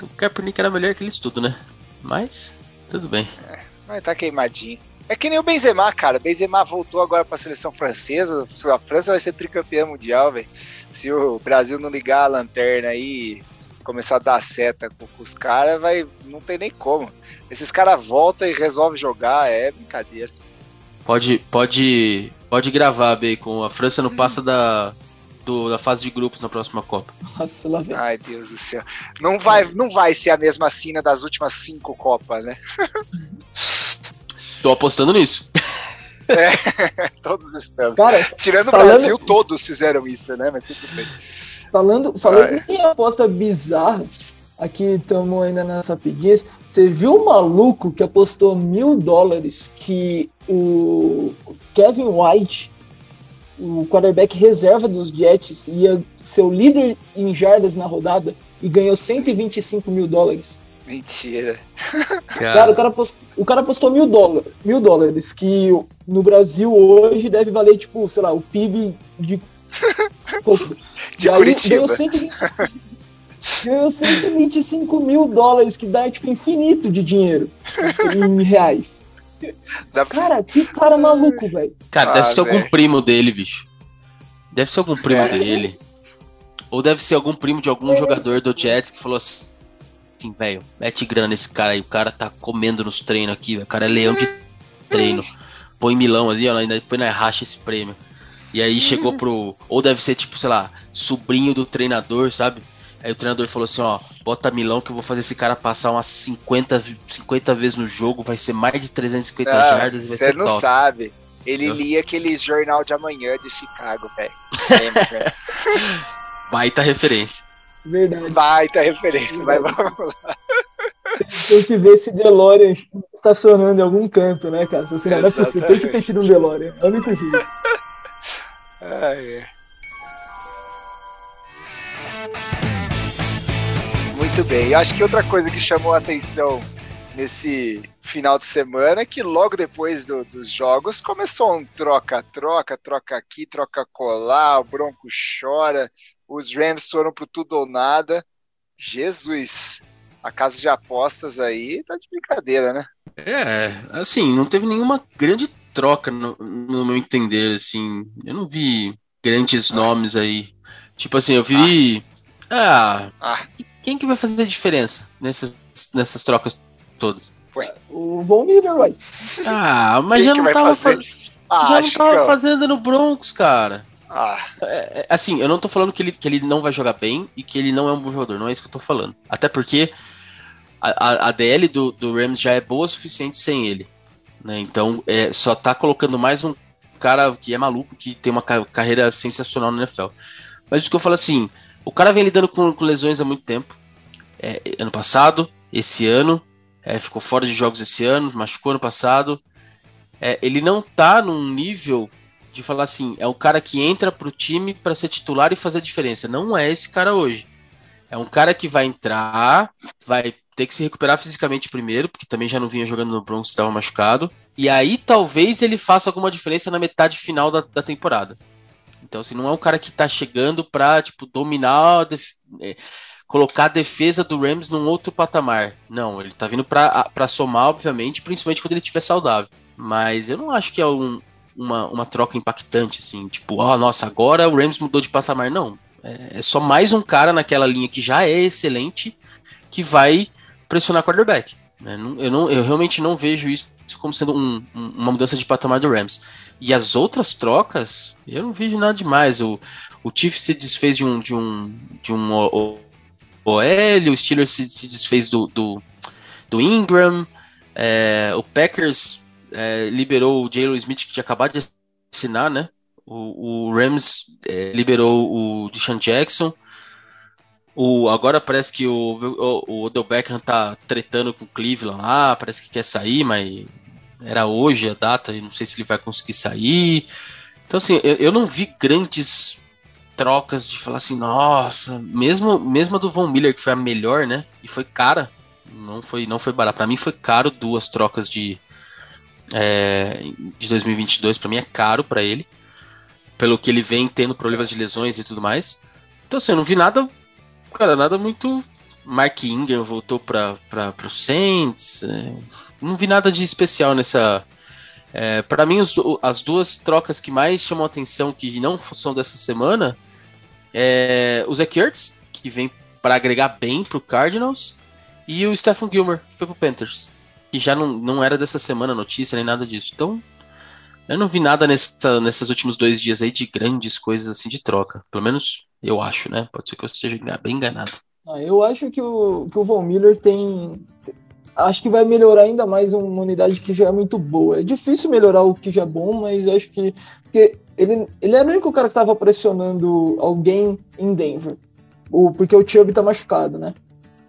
O Kaepernick era melhor que eles tudo, né? Mas, tudo bem. É, mas tá queimadinho. É que nem o Benzema, cara. O Benzema voltou agora pra seleção francesa. A França vai ser tricampeã mundial, velho. Se o Brasil não ligar a lanterna aí começar a dar seta com, com os caras, vai. Não tem nem como. Esses caras voltam e resolvem jogar, é brincadeira. Pode, pode, pode gravar, Bacon. A França não passa da, do, da fase de grupos na próxima Copa. Nossa, lá vem. Ai, Deus do céu. Não vai, não vai ser a mesma cena das últimas cinco Copas, né? Tô apostando nisso. É, todos estamos. Cara, Tirando o falando- Brasil, todos fizeram isso, né? Mas tudo bem. falando, falando Ah, é. em aposta bizarra, aqui estamos ainda nessa pedinha. Você viu o maluco que apostou mil dólares que o Kevin White, o quarterback reserva dos Jets, ia ser o líder em jardas na rodada e ganhou 125 mil dólares? Mentira. Cara, o cara, post- o cara postou mil, dólar, mil dólares, que no Brasil hoje deve valer, tipo, sei lá, o PIB de. De E aí Curitiba. Ganhou, 120, ganhou 125 mil dólares, que dá, tipo, infinito de dinheiro em reais. Pra- Cara, que cara maluco, velho. Cara, Ah, deve ser algum velho. primo dele, bicho. Deve ser algum primo É. dele. Ou deve ser algum primo de algum É. jogador do Jets que falou assim, assim, velho, mete grana nesse cara aí, o cara tá comendo nos treinos aqui, velho, o cara é leão de treino. Põe milão ali, ó, ainda põe na racha esse prêmio. E aí chegou pro. Ou deve ser tipo, sei lá, sobrinho do treinador, sabe? Aí o treinador falou assim, ó, bota milão que eu vou fazer esse cara passar umas 50, vi- 50 vezes no jogo, vai ser mais de 350 Não, jardas e vai Você não top. sabe. Ele Eu- lia aquele jornal de amanhã de Chicago, velho. Lembra, velho? Baita referência. Verdade. Baita referência, mas vamos lá. Tem que ver esse DeLorean estacionando em algum canto, né, cara? Se você não é possível, tem que ter tido um DeLorean. É o único jeito. Ai, é. Muito bem. Eu acho que outra coisa que chamou a atenção nesse final de semana é que logo depois do- dos jogos começou um troca-troca, troca aqui, troca colar, o Bronco chora, os Rams foram pro tudo ou nada. Jesus, a casa de apostas aí tá de brincadeira, né? É, assim, não teve nenhuma grande troca no, no meu entender, assim. Eu não vi grandes nomes aí. Tipo assim, eu vi. Ah, Ah. Quem que vai fazer a diferença nessas, nessas trocas todas? O Von Miller, uai. Ah, mas Quem já não tava, fazer? fa- Ah, já não tava que- fazendo no Broncos, cara. Ah, É, assim, eu não tô falando que ele, que ele não vai jogar bem e que ele não é um bom jogador, não é isso que eu tô falando. Até porque a, a, DL do, do Rams já é boa o suficiente sem ele. Né? Então, é, só tá colocando mais um cara que é maluco, que tem uma ca- carreira sensacional no NFL. Mas o que eu falo assim, o cara vem lidando com, com lesões há muito tempo. É, ano passado, esse ano, é, ficou fora de jogos esse ano, machucou ano passado. É, ele não tá num nível de falar assim, é um cara que entra pro time para ser titular e fazer a diferença. Não é esse cara hoje. É um cara que vai entrar, vai ter que se recuperar fisicamente primeiro, porque também já não vinha jogando no Broncos, estava machucado. E aí talvez ele faça alguma diferença na metade final da, da temporada. Então, assim, não é um cara que tá chegando pra, tipo, dominar, def- é, colocar a defesa do Rams num outro patamar. Não, ele tá vindo pra, pra somar, obviamente, principalmente quando ele estiver saudável. Mas eu não acho que é um, uma, uma troca impactante, assim, tipo, ó, nossa, agora o Rams mudou de patamar. Não. É, é só mais um cara naquela linha que já é excelente que vai pressionar quarterback. né? Eu, não, eu realmente não vejo isso como sendo um- um- uma mudança de patamar do Rams. E as outras trocas, eu não vejo nada demais. O, o Chiefs se desfez de um de um de um OL, o Steelers se, se desfez do, do, do Ingram, é, o Packers é, liberou o Jalen Smith que tinha acabado de assinar, né? O, o Rams é, liberou o Deshaun Jackson. O, agora parece que o, o, o Odell Beckham tá tretando com o Cleveland lá, parece que quer sair, mas era hoje a data e não sei se ele vai conseguir sair. Então, assim, eu, eu não vi grandes trocas de falar assim, nossa, mesmo, mesmo a do Von Miller, que foi a melhor, né? E foi cara, não foi, não foi barato. Pra mim foi caro duas trocas de, é, de 2022, pra mim é caro pra ele, pelo que ele vem tendo problemas de lesões e tudo mais. Então, assim, eu não vi nada, cara, nada muito Mark Ingram voltou para o Saints. É, não vi nada de especial nessa. É, para mim, os, as duas trocas que mais chamam atenção, que não são dessa semana, é o Zach Ertz, que vem para agregar bem pro Cardinals, e o Stephen Gilmer, que foi pro Panthers. E já não, não era dessa semana notícia nem nada disso. Então, eu não vi nada nessa, nesses últimos dois dias aí de grandes coisas assim de troca. Pelo menos eu acho, né? Pode ser que eu esteja bem enganado. Ah, eu acho que o, que o Von Miller tem. Acho que vai melhorar ainda mais uma unidade que já é muito boa. É difícil melhorar o que já é bom, mas acho que. Porque ele, ele era o único cara que estava pressionando alguém em Denver. O, porque o Chubb tá machucado, né?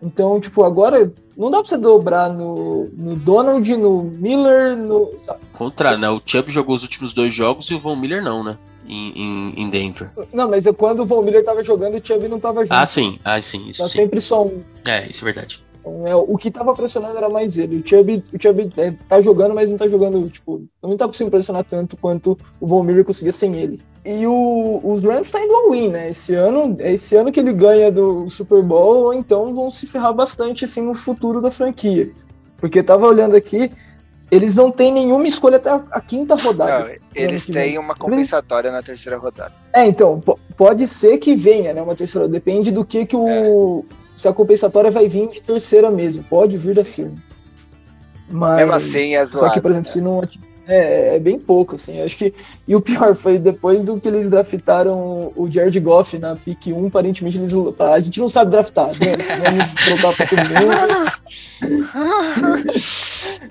Então, tipo, agora não dá pra você dobrar no, no Donald, no Miller, no. Sabe? Contrário, né? O Chubb jogou os últimos dois jogos e o Von Miller não, né? Em, em, em Denver. Não, mas é quando o Von Miller tava jogando o Chubb não tava junto. Ah, sim, ah, sim. Isso tá sim. sempre só um. É, isso é verdade. É, o que tava pressionando era mais ele. O Chubb, o Chubb é, tá jogando, mas não tá jogando, tipo, não tá conseguindo pressionar tanto quanto o Von Miller conseguia sem ele. E o, os Rams tá indo ao win, né? Esse ano, é esse ano que ele ganha do Super Bowl, ou então vão se ferrar bastante assim no futuro da franquia. Porque tava olhando aqui, eles não têm nenhuma escolha até a, a quinta rodada. Não, eles têm uma compensatória na terceira rodada. É, então, pode ser que venha, né? Uma terceira, depende do que que o é. Se a compensatória vai vir de terceira mesmo, pode vir da firma. Mas Mesmo assim, é zoado, só que por exemplo, né? se não é, é, bem pouco, assim. Acho que. E o pior foi depois do que eles draftaram o Jared Goff na pick 1, aparentemente eles. A gente não sabe draftar, né? Vamos trocar pra todo mundo.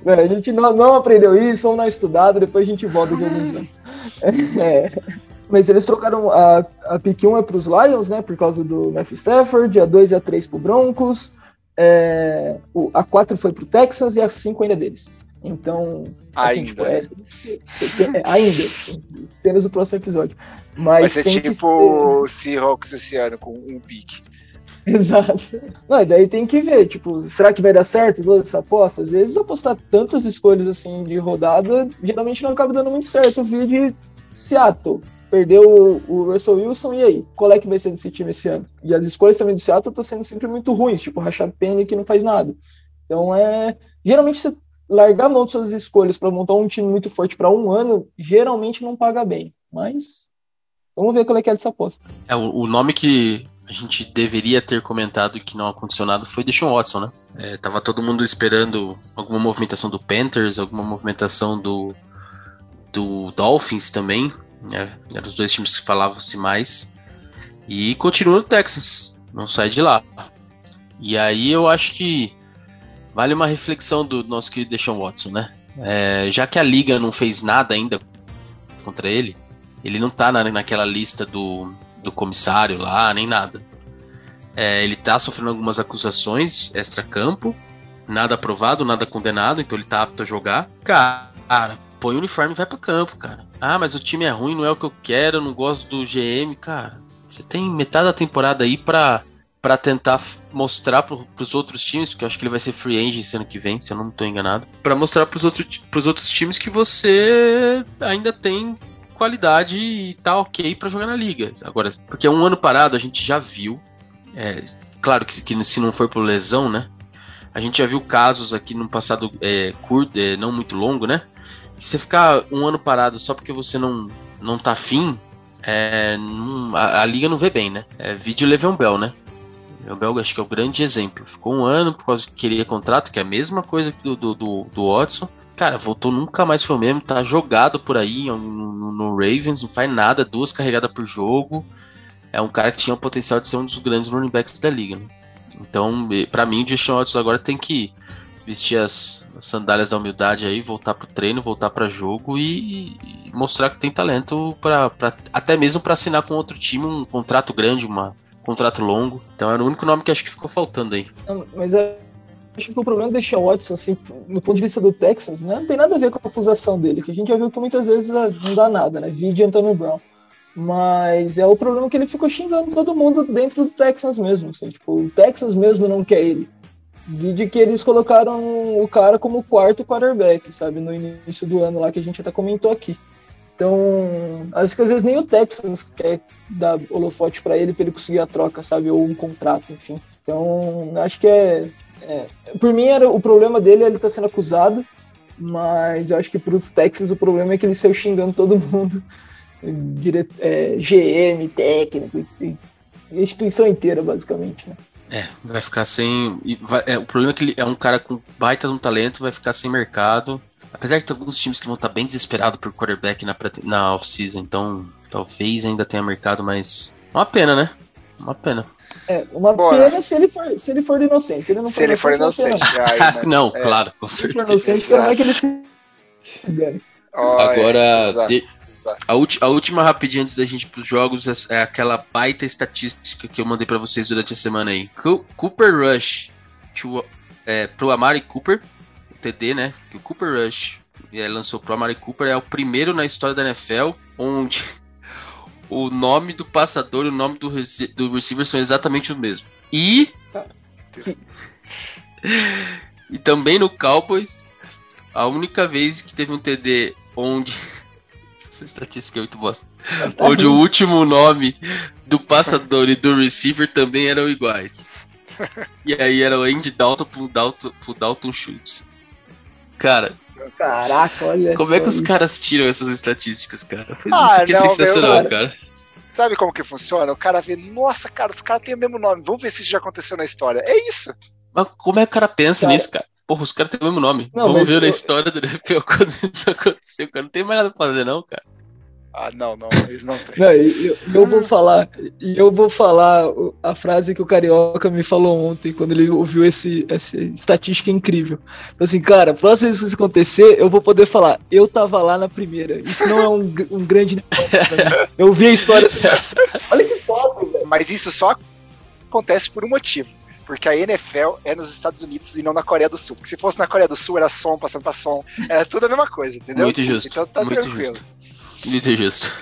é, a gente não, não aprendeu isso, ou não é estudado, depois a gente volta de alguns anos. É, mas eles trocaram a, a pick 1 é pros Lions, né? Por causa do Matthew Stafford, a 2 e a 3 pro Broncos. É, o, a 4 foi pro Texans e a 5 ainda é deles. Então. Assim, ainda. Tipo, é, é, ainda. Cenas do próximo episódio. Mas Vai ser tipo o Seahawks esse ano com um pique. Exato. Não, e daí tem que ver, tipo, será que vai dar certo toda essa aposta? Às vezes apostar tantas escolhas assim de rodada, geralmente não acaba dando muito certo. O vídeo de Seattle. Perdeu o Russell Wilson, e aí? Qual é que vai ser desse time esse ano? E as escolhas também do Seattle estão sendo sempre muito ruins, tipo o Rashad Penny que não faz nada. Então é. Geralmente você largar a mão de suas escolhas para montar um time muito forte para um ano, geralmente não paga bem. Mas vamos ver qual é que é dessa aposta. É, o, o nome que a gente deveria ter comentado que não aconteceu nada foi Deshaun Watson, né? É, tava todo mundo esperando alguma movimentação do Panthers, alguma movimentação do, do Dolphins também. Né? Eram os dois times que falavam-se mais. E continua no Texas, não sai de lá. E aí eu acho que vale uma reflexão do nosso querido Deshaun Watson, né? É, já que a liga não fez nada ainda contra ele, ele não tá na, naquela lista do, do comissário lá, nem nada. É, ele tá sofrendo algumas acusações extra-campo, nada aprovado, nada condenado, então ele tá apto a jogar. Cara, põe o uniforme e vai pro campo, cara. Ah, mas o time é ruim, não é o que eu quero, eu não gosto do GM, cara. Você tem metade da temporada aí pra para tentar mostrar para os outros times, porque eu acho que ele vai ser free agent ano que vem, se eu não estou enganado, para mostrar para os outros, outros times que você ainda tem qualidade e tá ok para jogar na liga. Agora, porque um ano parado a gente já viu, é, claro que, que, se não for por lesão, né? A gente já viu casos aqui no passado é, curto, é, não muito longo, né? Você ficar um ano parado só porque você não não tá afim, é, não, a, a, liga não vê bem, né? É vídeo Le'Veon Bell, né? O Belga acho que é o grande exemplo. Ficou um ano por causa que queria contrato, que é a mesma coisa do, do, do, do Watson. Cara, voltou nunca mais foi o mesmo, tá jogado por aí no, no, Ravens, não faz nada, duas carregadas por jogo. É um cara que tinha o potencial de ser um dos grandes running backs da liga. Né? Então, para mim, o Justin Watson agora tem que vestir as, sandálias da humildade aí, voltar pro treino, voltar para jogo e, e, mostrar que tem talento para até mesmo para assinar com outro time um contrato grande, uma contrato longo. Então era o único nome que acho que ficou faltando aí. Mas é, acho que o problema deixar o Watson, assim, no ponto de vista do Texans, né, não tem nada a ver com a acusação dele, que a gente já viu que muitas vezes é, não dá nada, né? Vide Antonio Brown. Mas é o problema que ele ficou xingando todo mundo dentro do Texans mesmo, assim, tipo, o Texans mesmo não quer ele. Vide que eles colocaram o cara como quarto quarterback, sabe, no início do ano lá que a gente até comentou aqui. Então, acho que às vezes nem o Texans quer dar holofote para ele para ele conseguir a troca, sabe? Ou um contrato, enfim. Então, acho que é, é, Por mim, era, o problema dele é ele tá sendo acusado, mas eu acho que para os Texas o problema é que ele saiu xingando todo mundo. Dire, é, GM, técnico, instituição inteira, basicamente. Né? É, vai ficar sem. Vai, é, o problema é que ele é um cara com baita de um talento, vai ficar sem mercado. Apesar que tem alguns times que vão estar bem desesperados por quarterback na, na off-season, então talvez ainda tenha mercado, mas. Uma pena, né? Uma pena. É, uma Bora. pena se ele for, se ele for inocente. Se ele não for, se ele for inocente. Aí, não, é. claro, com certeza. Se ele for inocente, como é que ele se. Agora, de, a, a, última rapidinha antes da gente ir pros jogos é, é aquela baita estatística que eu mandei para vocês durante a semana aí. Cooper Rush to, é, pro Amari Cooper, o TD, né? Que o Cooper Rush é, lançou pro Amari Cooper é o primeiro na história da NFL onde o nome do passador e o nome do, rec do receiver são exatamente o mesmo. E. e também no Cowboys, a única vez que teve um TD onde. Essa estatística é muito bosta. onde o último nome do passador e do receiver também eram iguais. E aí era o Andy Dalton pro Dalton, pro Dalton Schultz. Cara, Caraca, olha Como é que os caras tiram essas estatísticas, cara? Foi ah, isso que é não, é sensacional, meu, cara. cara. Sabe como que funciona? O cara vê, nossa, cara, os caras têm o mesmo nome, vamos ver se isso já aconteceu na história. É isso. Mas como é que o cara pensa cara... nisso, cara? Porra, os caras têm o mesmo nome. Não, vamos ver eu... na história do NFL quando isso aconteceu, cara. Não tem mais nada pra fazer, não, cara. Ah, não, não, eles não têm. Não, eu, eu vou falar, e eu vou falar a frase que o Carioca me falou ontem, quando ele ouviu esse, essa estatística incrível. Assim, cara, próxima vez que isso acontecer, eu vou poder falar, eu tava lá na primeira. Isso não é um, um grande negócio pra mim. Eu vi a história assim, olha que foda, velho. Mas isso só acontece por um motivo. Porque a NFL é nos Estados Unidos e não na Coreia do Sul. Porque se fosse na Coreia do Sul, era som passando pra som. Era tudo a mesma coisa, entendeu? Muito justo. Então tá muito tranquilo. Justo. Muito justo.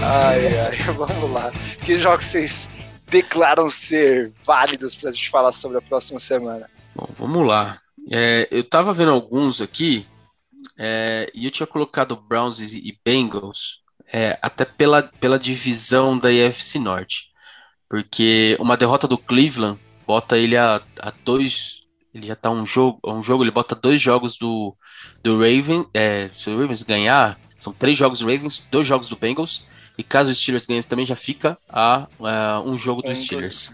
ai, ai, vamos lá. Que jogos vocês declaram ser válidos pra gente falar sobre a próxima semana? Bom, vamos lá. É, eu tava vendo alguns aqui é, e eu tinha colocado Browns e Bengals é, até pela, pela divisão da IFC Norte. Porque uma derrota do Cleveland bota ele a, a dois. Ele já tá um jogo, um jogo, ele bota dois jogos do, do Raven, é, se o Ravens ganhar, são três jogos do Ravens, dois jogos do Bengals, e caso o Steelers ganhe também já fica a, a um jogo dos Steelers.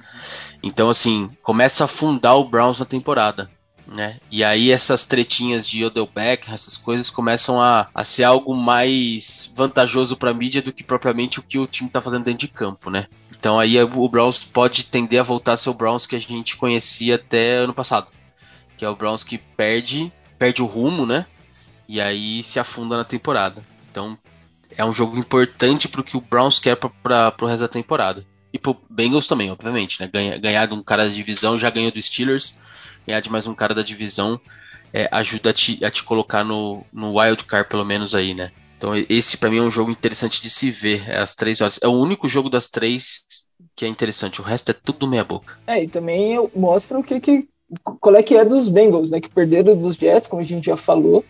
Então, assim, começa a afundar o Browns na temporada. Né? E aí essas tretinhas de Odell Beck, essas coisas começam a, a ser algo mais vantajoso para a mídia do que propriamente o que o time está fazendo dentro de campo, né? Então aí o Browns pode tender a voltar a ser o Browns que a gente conhecia até ano passado, que é o Browns que perde, perde o rumo, né? e aí se afunda na temporada. Então é um jogo importante pro que o Browns quer para pro resto da temporada. E pro Bengals também, obviamente, né? Ganhar, ganhar de um cara da divisão, já ganhou do Steelers, ganhar de mais um cara da divisão é, ajuda a te, a te colocar no, no wild card, pelo menos aí, né? Então esse para mim é um jogo interessante de se ver. É três horas. É o único jogo das três que é interessante. O resto é tudo meia boca. É, e também mostra o que, que qual é que é dos Bengals, né? Que perderam dos Jets, como a gente já falou.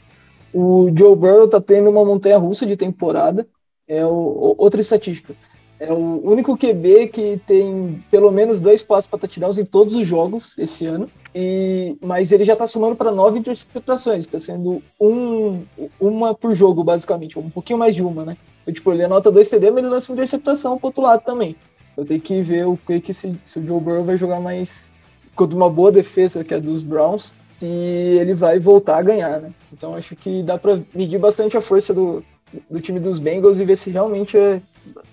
O Joe Burrow tá tendo uma montanha russa de temporada. É o, outra estatística. É o único QB que tem pelo menos dois passos para touchdowns em todos os jogos esse ano. E, mas ele já está somando para nove interceptações, está sendo um, uma por jogo, basicamente, um pouquinho mais de uma, né? Então, tipo, ele anota dois TD, mas ele lança uma interceptação pro outro lado também. Eu tenho que ver o que, que se, se o Joe Burrow vai jogar mais contra uma boa defesa, que é dos Browns, se ele vai voltar a ganhar, né? Então acho que dá para medir bastante a força do, do time dos Bengals e ver se realmente é,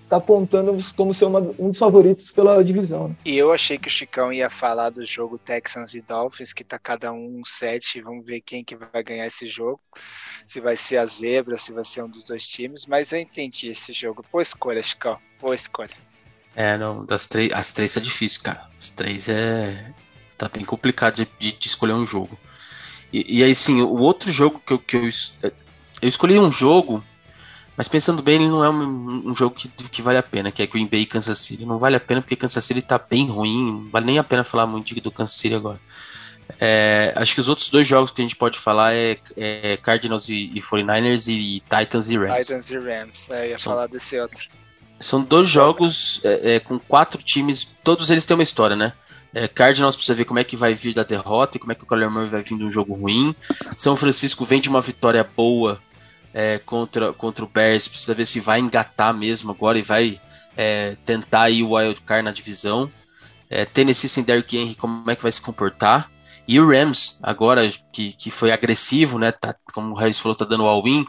tá apontando como ser uma, um dos favoritos pela divisão. Né? E eu achei que o Chicão ia falar do jogo Texans e Dolphins, que tá cada um um set, vamos ver quem que vai ganhar esse jogo. Se vai ser a zebra, se vai ser um dos dois times, mas eu entendi esse jogo. Boa escolha, Chicão. Boa escolha. É, não, das três, as três tá difícil, cara. As três é, Tá bem complicado de, de, de escolher um jogo. E, e, aí, sim, o outro jogo que eu, que eu. Eu escolhi um jogo, mas pensando bem, ele não é um, um jogo que, que vale a pena, que é Green Bay e Kansas City. Não vale a pena porque Kansas City tá bem ruim, não vale nem a pena falar muito do Kansas City agora. É, acho que os outros dois jogos que a gente pode falar é, é Cardinals e, e 49ers e Titans e Rams. Titans e Rams, né? Eu ia São, falar desse outro. São dois jogos é, é, com quatro times, todos eles têm uma história, né? É, Cardinals precisa ver como é que vai vir da derrota e como é que o Kyler Murray vai vir de um jogo ruim. São Francisco vem de uma vitória boa é, contra, contra o Bears, precisa ver se vai engatar mesmo agora e vai é, tentar ir o wild card na divisão. É, Tennessee sem Derrick Henry, como é que vai se comportar? E o Rams, agora que, que foi agressivo, né? Tá, como o Harris falou, tá dando all-in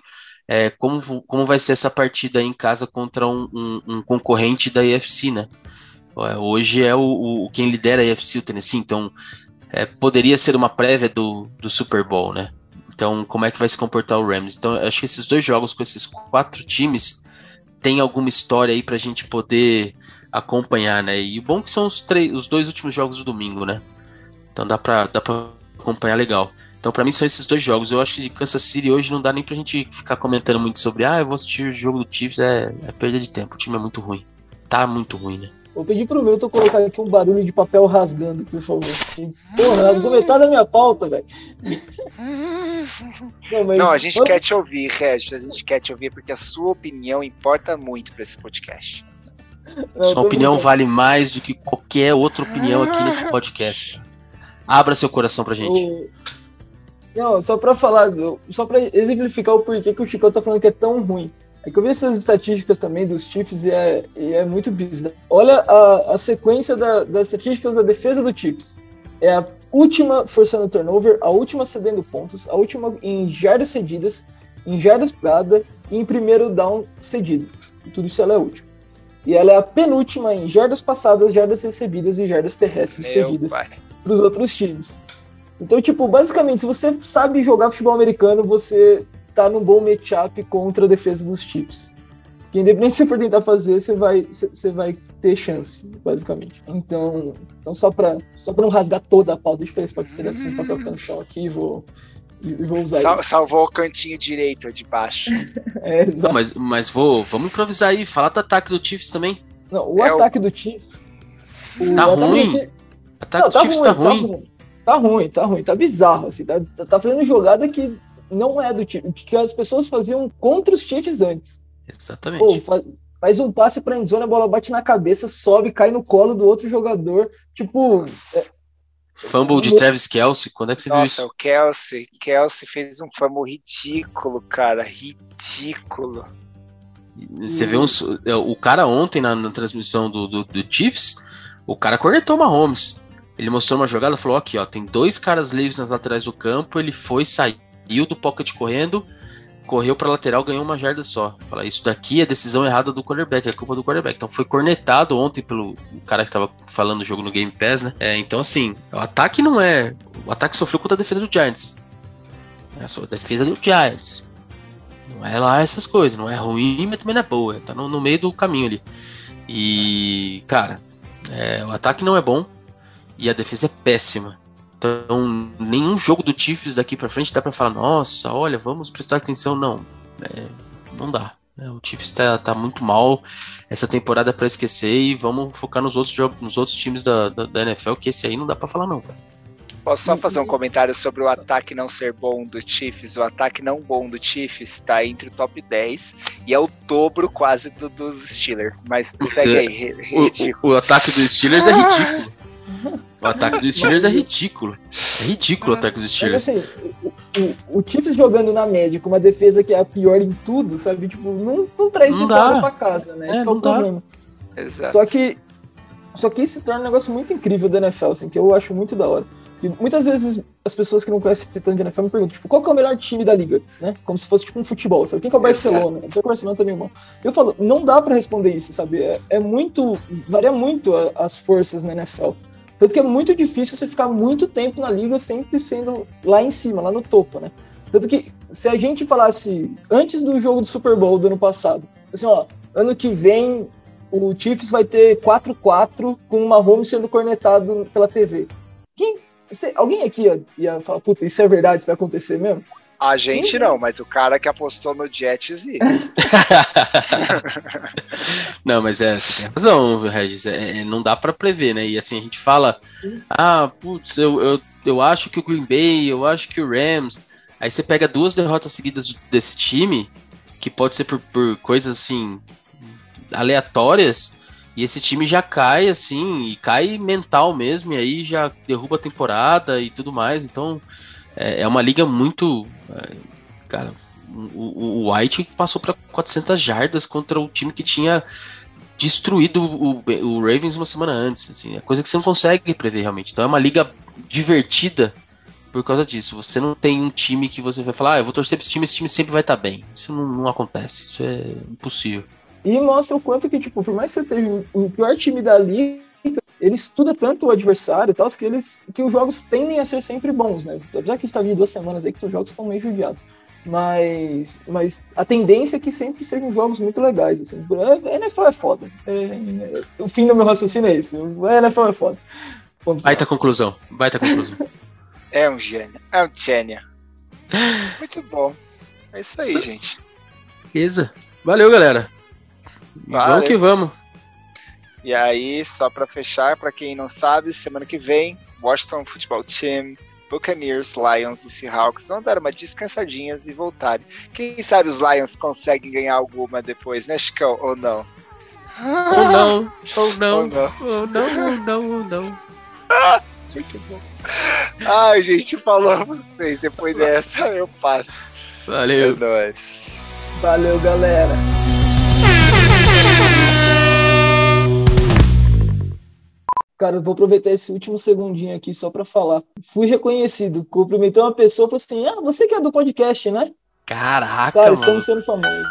é, como, como vai ser essa partida em casa contra um, um, um concorrente da EFC, né? É, hoje é o, o, quem lidera a EFC, o Tennessee, então é, poderia ser uma prévia do, do Super Bowl, né? Então, como é que vai se comportar o Rams? Então, acho que esses dois jogos com esses quatro times tem alguma história aí pra gente poder acompanhar, né? E o bom é que são os, três, os dois últimos jogos do domingo, né? Então dá pra, dá pra acompanhar legal. Então, para mim, são esses dois jogos. Eu acho que de Kansas City hoje não dá nem pra gente ficar comentando muito sobre, ah, eu vou assistir o jogo do Chiefs, é, é perda de tempo. O time é muito ruim. Tá muito ruim, né? Vou pedir pro Milton colocar aqui um barulho de papel rasgando, por favor. Porra, rasgou metade da minha pauta, velho. Não, mas... não, a gente quer te ouvir, Regis. A gente quer te ouvir porque a sua opinião importa muito para esse podcast. Não, sua opinião vale mais do que qualquer outra opinião aqui nesse podcast. Abra seu coração pra gente. O... Não, só pra falar, só pra exemplificar o porquê que o Chico tá falando que é tão ruim. É que eu vi essas estatísticas também dos Chiefs e é, e é muito bizarro. Olha a, a sequência da, das estatísticas da defesa do Chiefs. É a última forçando turnover, a última cedendo pontos, a última em jardas cedidas, em jardas pegada e em primeiro down cedido. E tudo isso ela é última. E ela é a penúltima em jardas passadas, jardas recebidas e jardas terrestres Meu cedidas para os outros times. Então, tipo, basicamente, se você sabe jogar futebol americano, você tá num bom matchup contra a defesa dos Chiefs. Que independente se você for tentar fazer, você vai, você vai ter chance, basicamente. Então, então só para só pra não rasgar toda a pauta, deixa eu pegar esse pedacinho de papel que tá no chão aqui e vou, e vou usar Sal, salvou o cantinho direito de baixo. é, exato. Não, mas, mas vou, vamos improvisar aí, falar do ataque do Chiefs também. Não, o é ataque o... do Chiefs. Tá ruim. O ataque não, do tá Chiefs ruim, tá ruim. Tá ruim. Tá ruim, tá ruim, tá bizarro, assim, tá, tá fazendo jogada que não é do tipo, que as pessoas faziam contra os Chiefs antes. Exatamente. Pô, faz, faz, um passe pra endzone, a bola bate na cabeça, sobe, cai no colo do outro jogador, tipo... É, fumble de Travis Kelsey, quando é que você Nossa, viu isso? Nossa, o Kelsey, Kelsey fez um fumble ridículo, cara, ridículo. Você vê uns, é, o cara ontem na, na transmissão do, do, do Chiefs, o cara cornetou uma Mahomes. Ele mostrou uma jogada, falou aqui, ó, tem dois caras livres nas laterais do campo, ele foi, saiu do pocket correndo, correu para lateral, ganhou uma jarda só. Fala, isso daqui é decisão errada do quarterback, é culpa do quarterback. Então foi cornetado ontem pelo cara que tava falando o jogo no Game Pass, né? É, então assim, o ataque não é, o ataque sofreu contra a defesa do Giants. É a defesa do Giants. Não é lá essas coisas, não é ruim, mas também não é boa, tá no, no meio do caminho ali. E, cara, é, o ataque não é bom e a defesa é péssima. Então, nenhum jogo do Chiefs daqui para frente dá para falar, nossa, olha, vamos prestar atenção. Não, é, não dá. Né? O Chiefs tá, tá muito mal essa temporada para esquecer e vamos focar nos outros jogos, nos outros times da, da, da, NFL, que esse aí não dá para falar não, cara. Posso só fazer um comentário sobre o ataque não ser bom do Chiefs? O ataque não bom do Chiefs está entre o top 10 e é o dobro quase do, dos Steelers. Mas segue aí, ridículo. O, o, o ataque dos Steelers é ridículo. O ataque dos Steelers é ridículo. É ridículo o ataque dos Steelers. Mas assim, o, o, o Chiefs jogando na média com uma defesa que é a pior em tudo, sabe? Tipo, não, não traz não vitória pra casa, né? É, Esse é o problema. Exato. Só que, só que isso se torna um negócio muito incrível da NFL, assim, que eu acho muito da hora. E muitas vezes as pessoas que não conhecem tanto de NFL me perguntam, tipo, qual é o melhor time da liga, né? Como se fosse tipo um futebol, sabe? Quem que é o Barcelona? Não o Barcelona também, irmão. Eu falo, não dá para responder isso, sabe? É, é muito, varia muito a, as forças na NFL. Tanto que é muito difícil você ficar muito tempo na liga sempre sendo lá em cima, lá no topo, né? Tanto que se a gente falasse antes do jogo do Super Bowl do ano passado, assim, ó, ano que vem o Chiefs vai ter 4-4 com uma home sendo cornetado pela TV. Quem, você, alguém aqui ia, ia falar, puta, isso é verdade, isso vai acontecer mesmo? A gente não, mas o cara que apostou no Jets e. não, mas é, você tem razão, Regis. É, é não dá para prever, né? E assim, a gente fala, ah, putz, eu, eu, eu acho que o Green Bay, eu acho que o Rams. Aí você pega duas derrotas seguidas desse time, que pode ser por, por coisas assim, aleatórias e esse time já cai assim, e cai mental mesmo, e aí já derruba a temporada e tudo mais. Então é, é uma liga muito. É, cara, o, o White passou para 400 jardas contra o time que tinha destruído o, o, Ravens uma semana antes. Assim, é coisa que você não consegue prever realmente. Então é uma liga divertida por causa disso. Você não tem um time que você vai falar, ah, eu vou torcer para esse time, esse time sempre vai estar tá bem. Isso não, não acontece, isso é impossível. E mostra o quanto que, tipo, por mais que você esteja o pior time da liga, ele estuda tanto o adversário e tal, que, eles, que os jogos tendem a ser sempre bons, né? Apesar que está de duas semanas aí que os jogos estão meio judiados. Mas, mas a tendência é que sempre sejam jogos muito legais. Assim. A NFL é foda. É, é, o fim do meu raciocínio é esse. A NFL é foda. Vamos Baita conclusão. Baita conclusão. é um gênio. É um gênio. Muito bom. É isso aí, isso. gente. Beleza. Valeu, galera. Valeu. Vamos que vamos. E aí, só para fechar, para quem não sabe, semana que vem, Washington Football Team Buccaneers, Lions e Seahawks vão dar uma descansadinhas e voltarem. Quem sabe os Lions conseguem ganhar alguma depois, né, Chicão? Ou não? Ou não, ou não, ou não, ou não, ou não, ou não. Muito bom. Ai, gente, falou a vocês. Depois dessa eu passo. Valeu. É nóis. Valeu, galera. Cara, eu vou aproveitar esse último segundinho aqui só para falar. Fui reconhecido, cumprimentei uma pessoa e falei assim: Ah, você que é do podcast, né? Caraca, Cara, mano. estamos sendo famosos.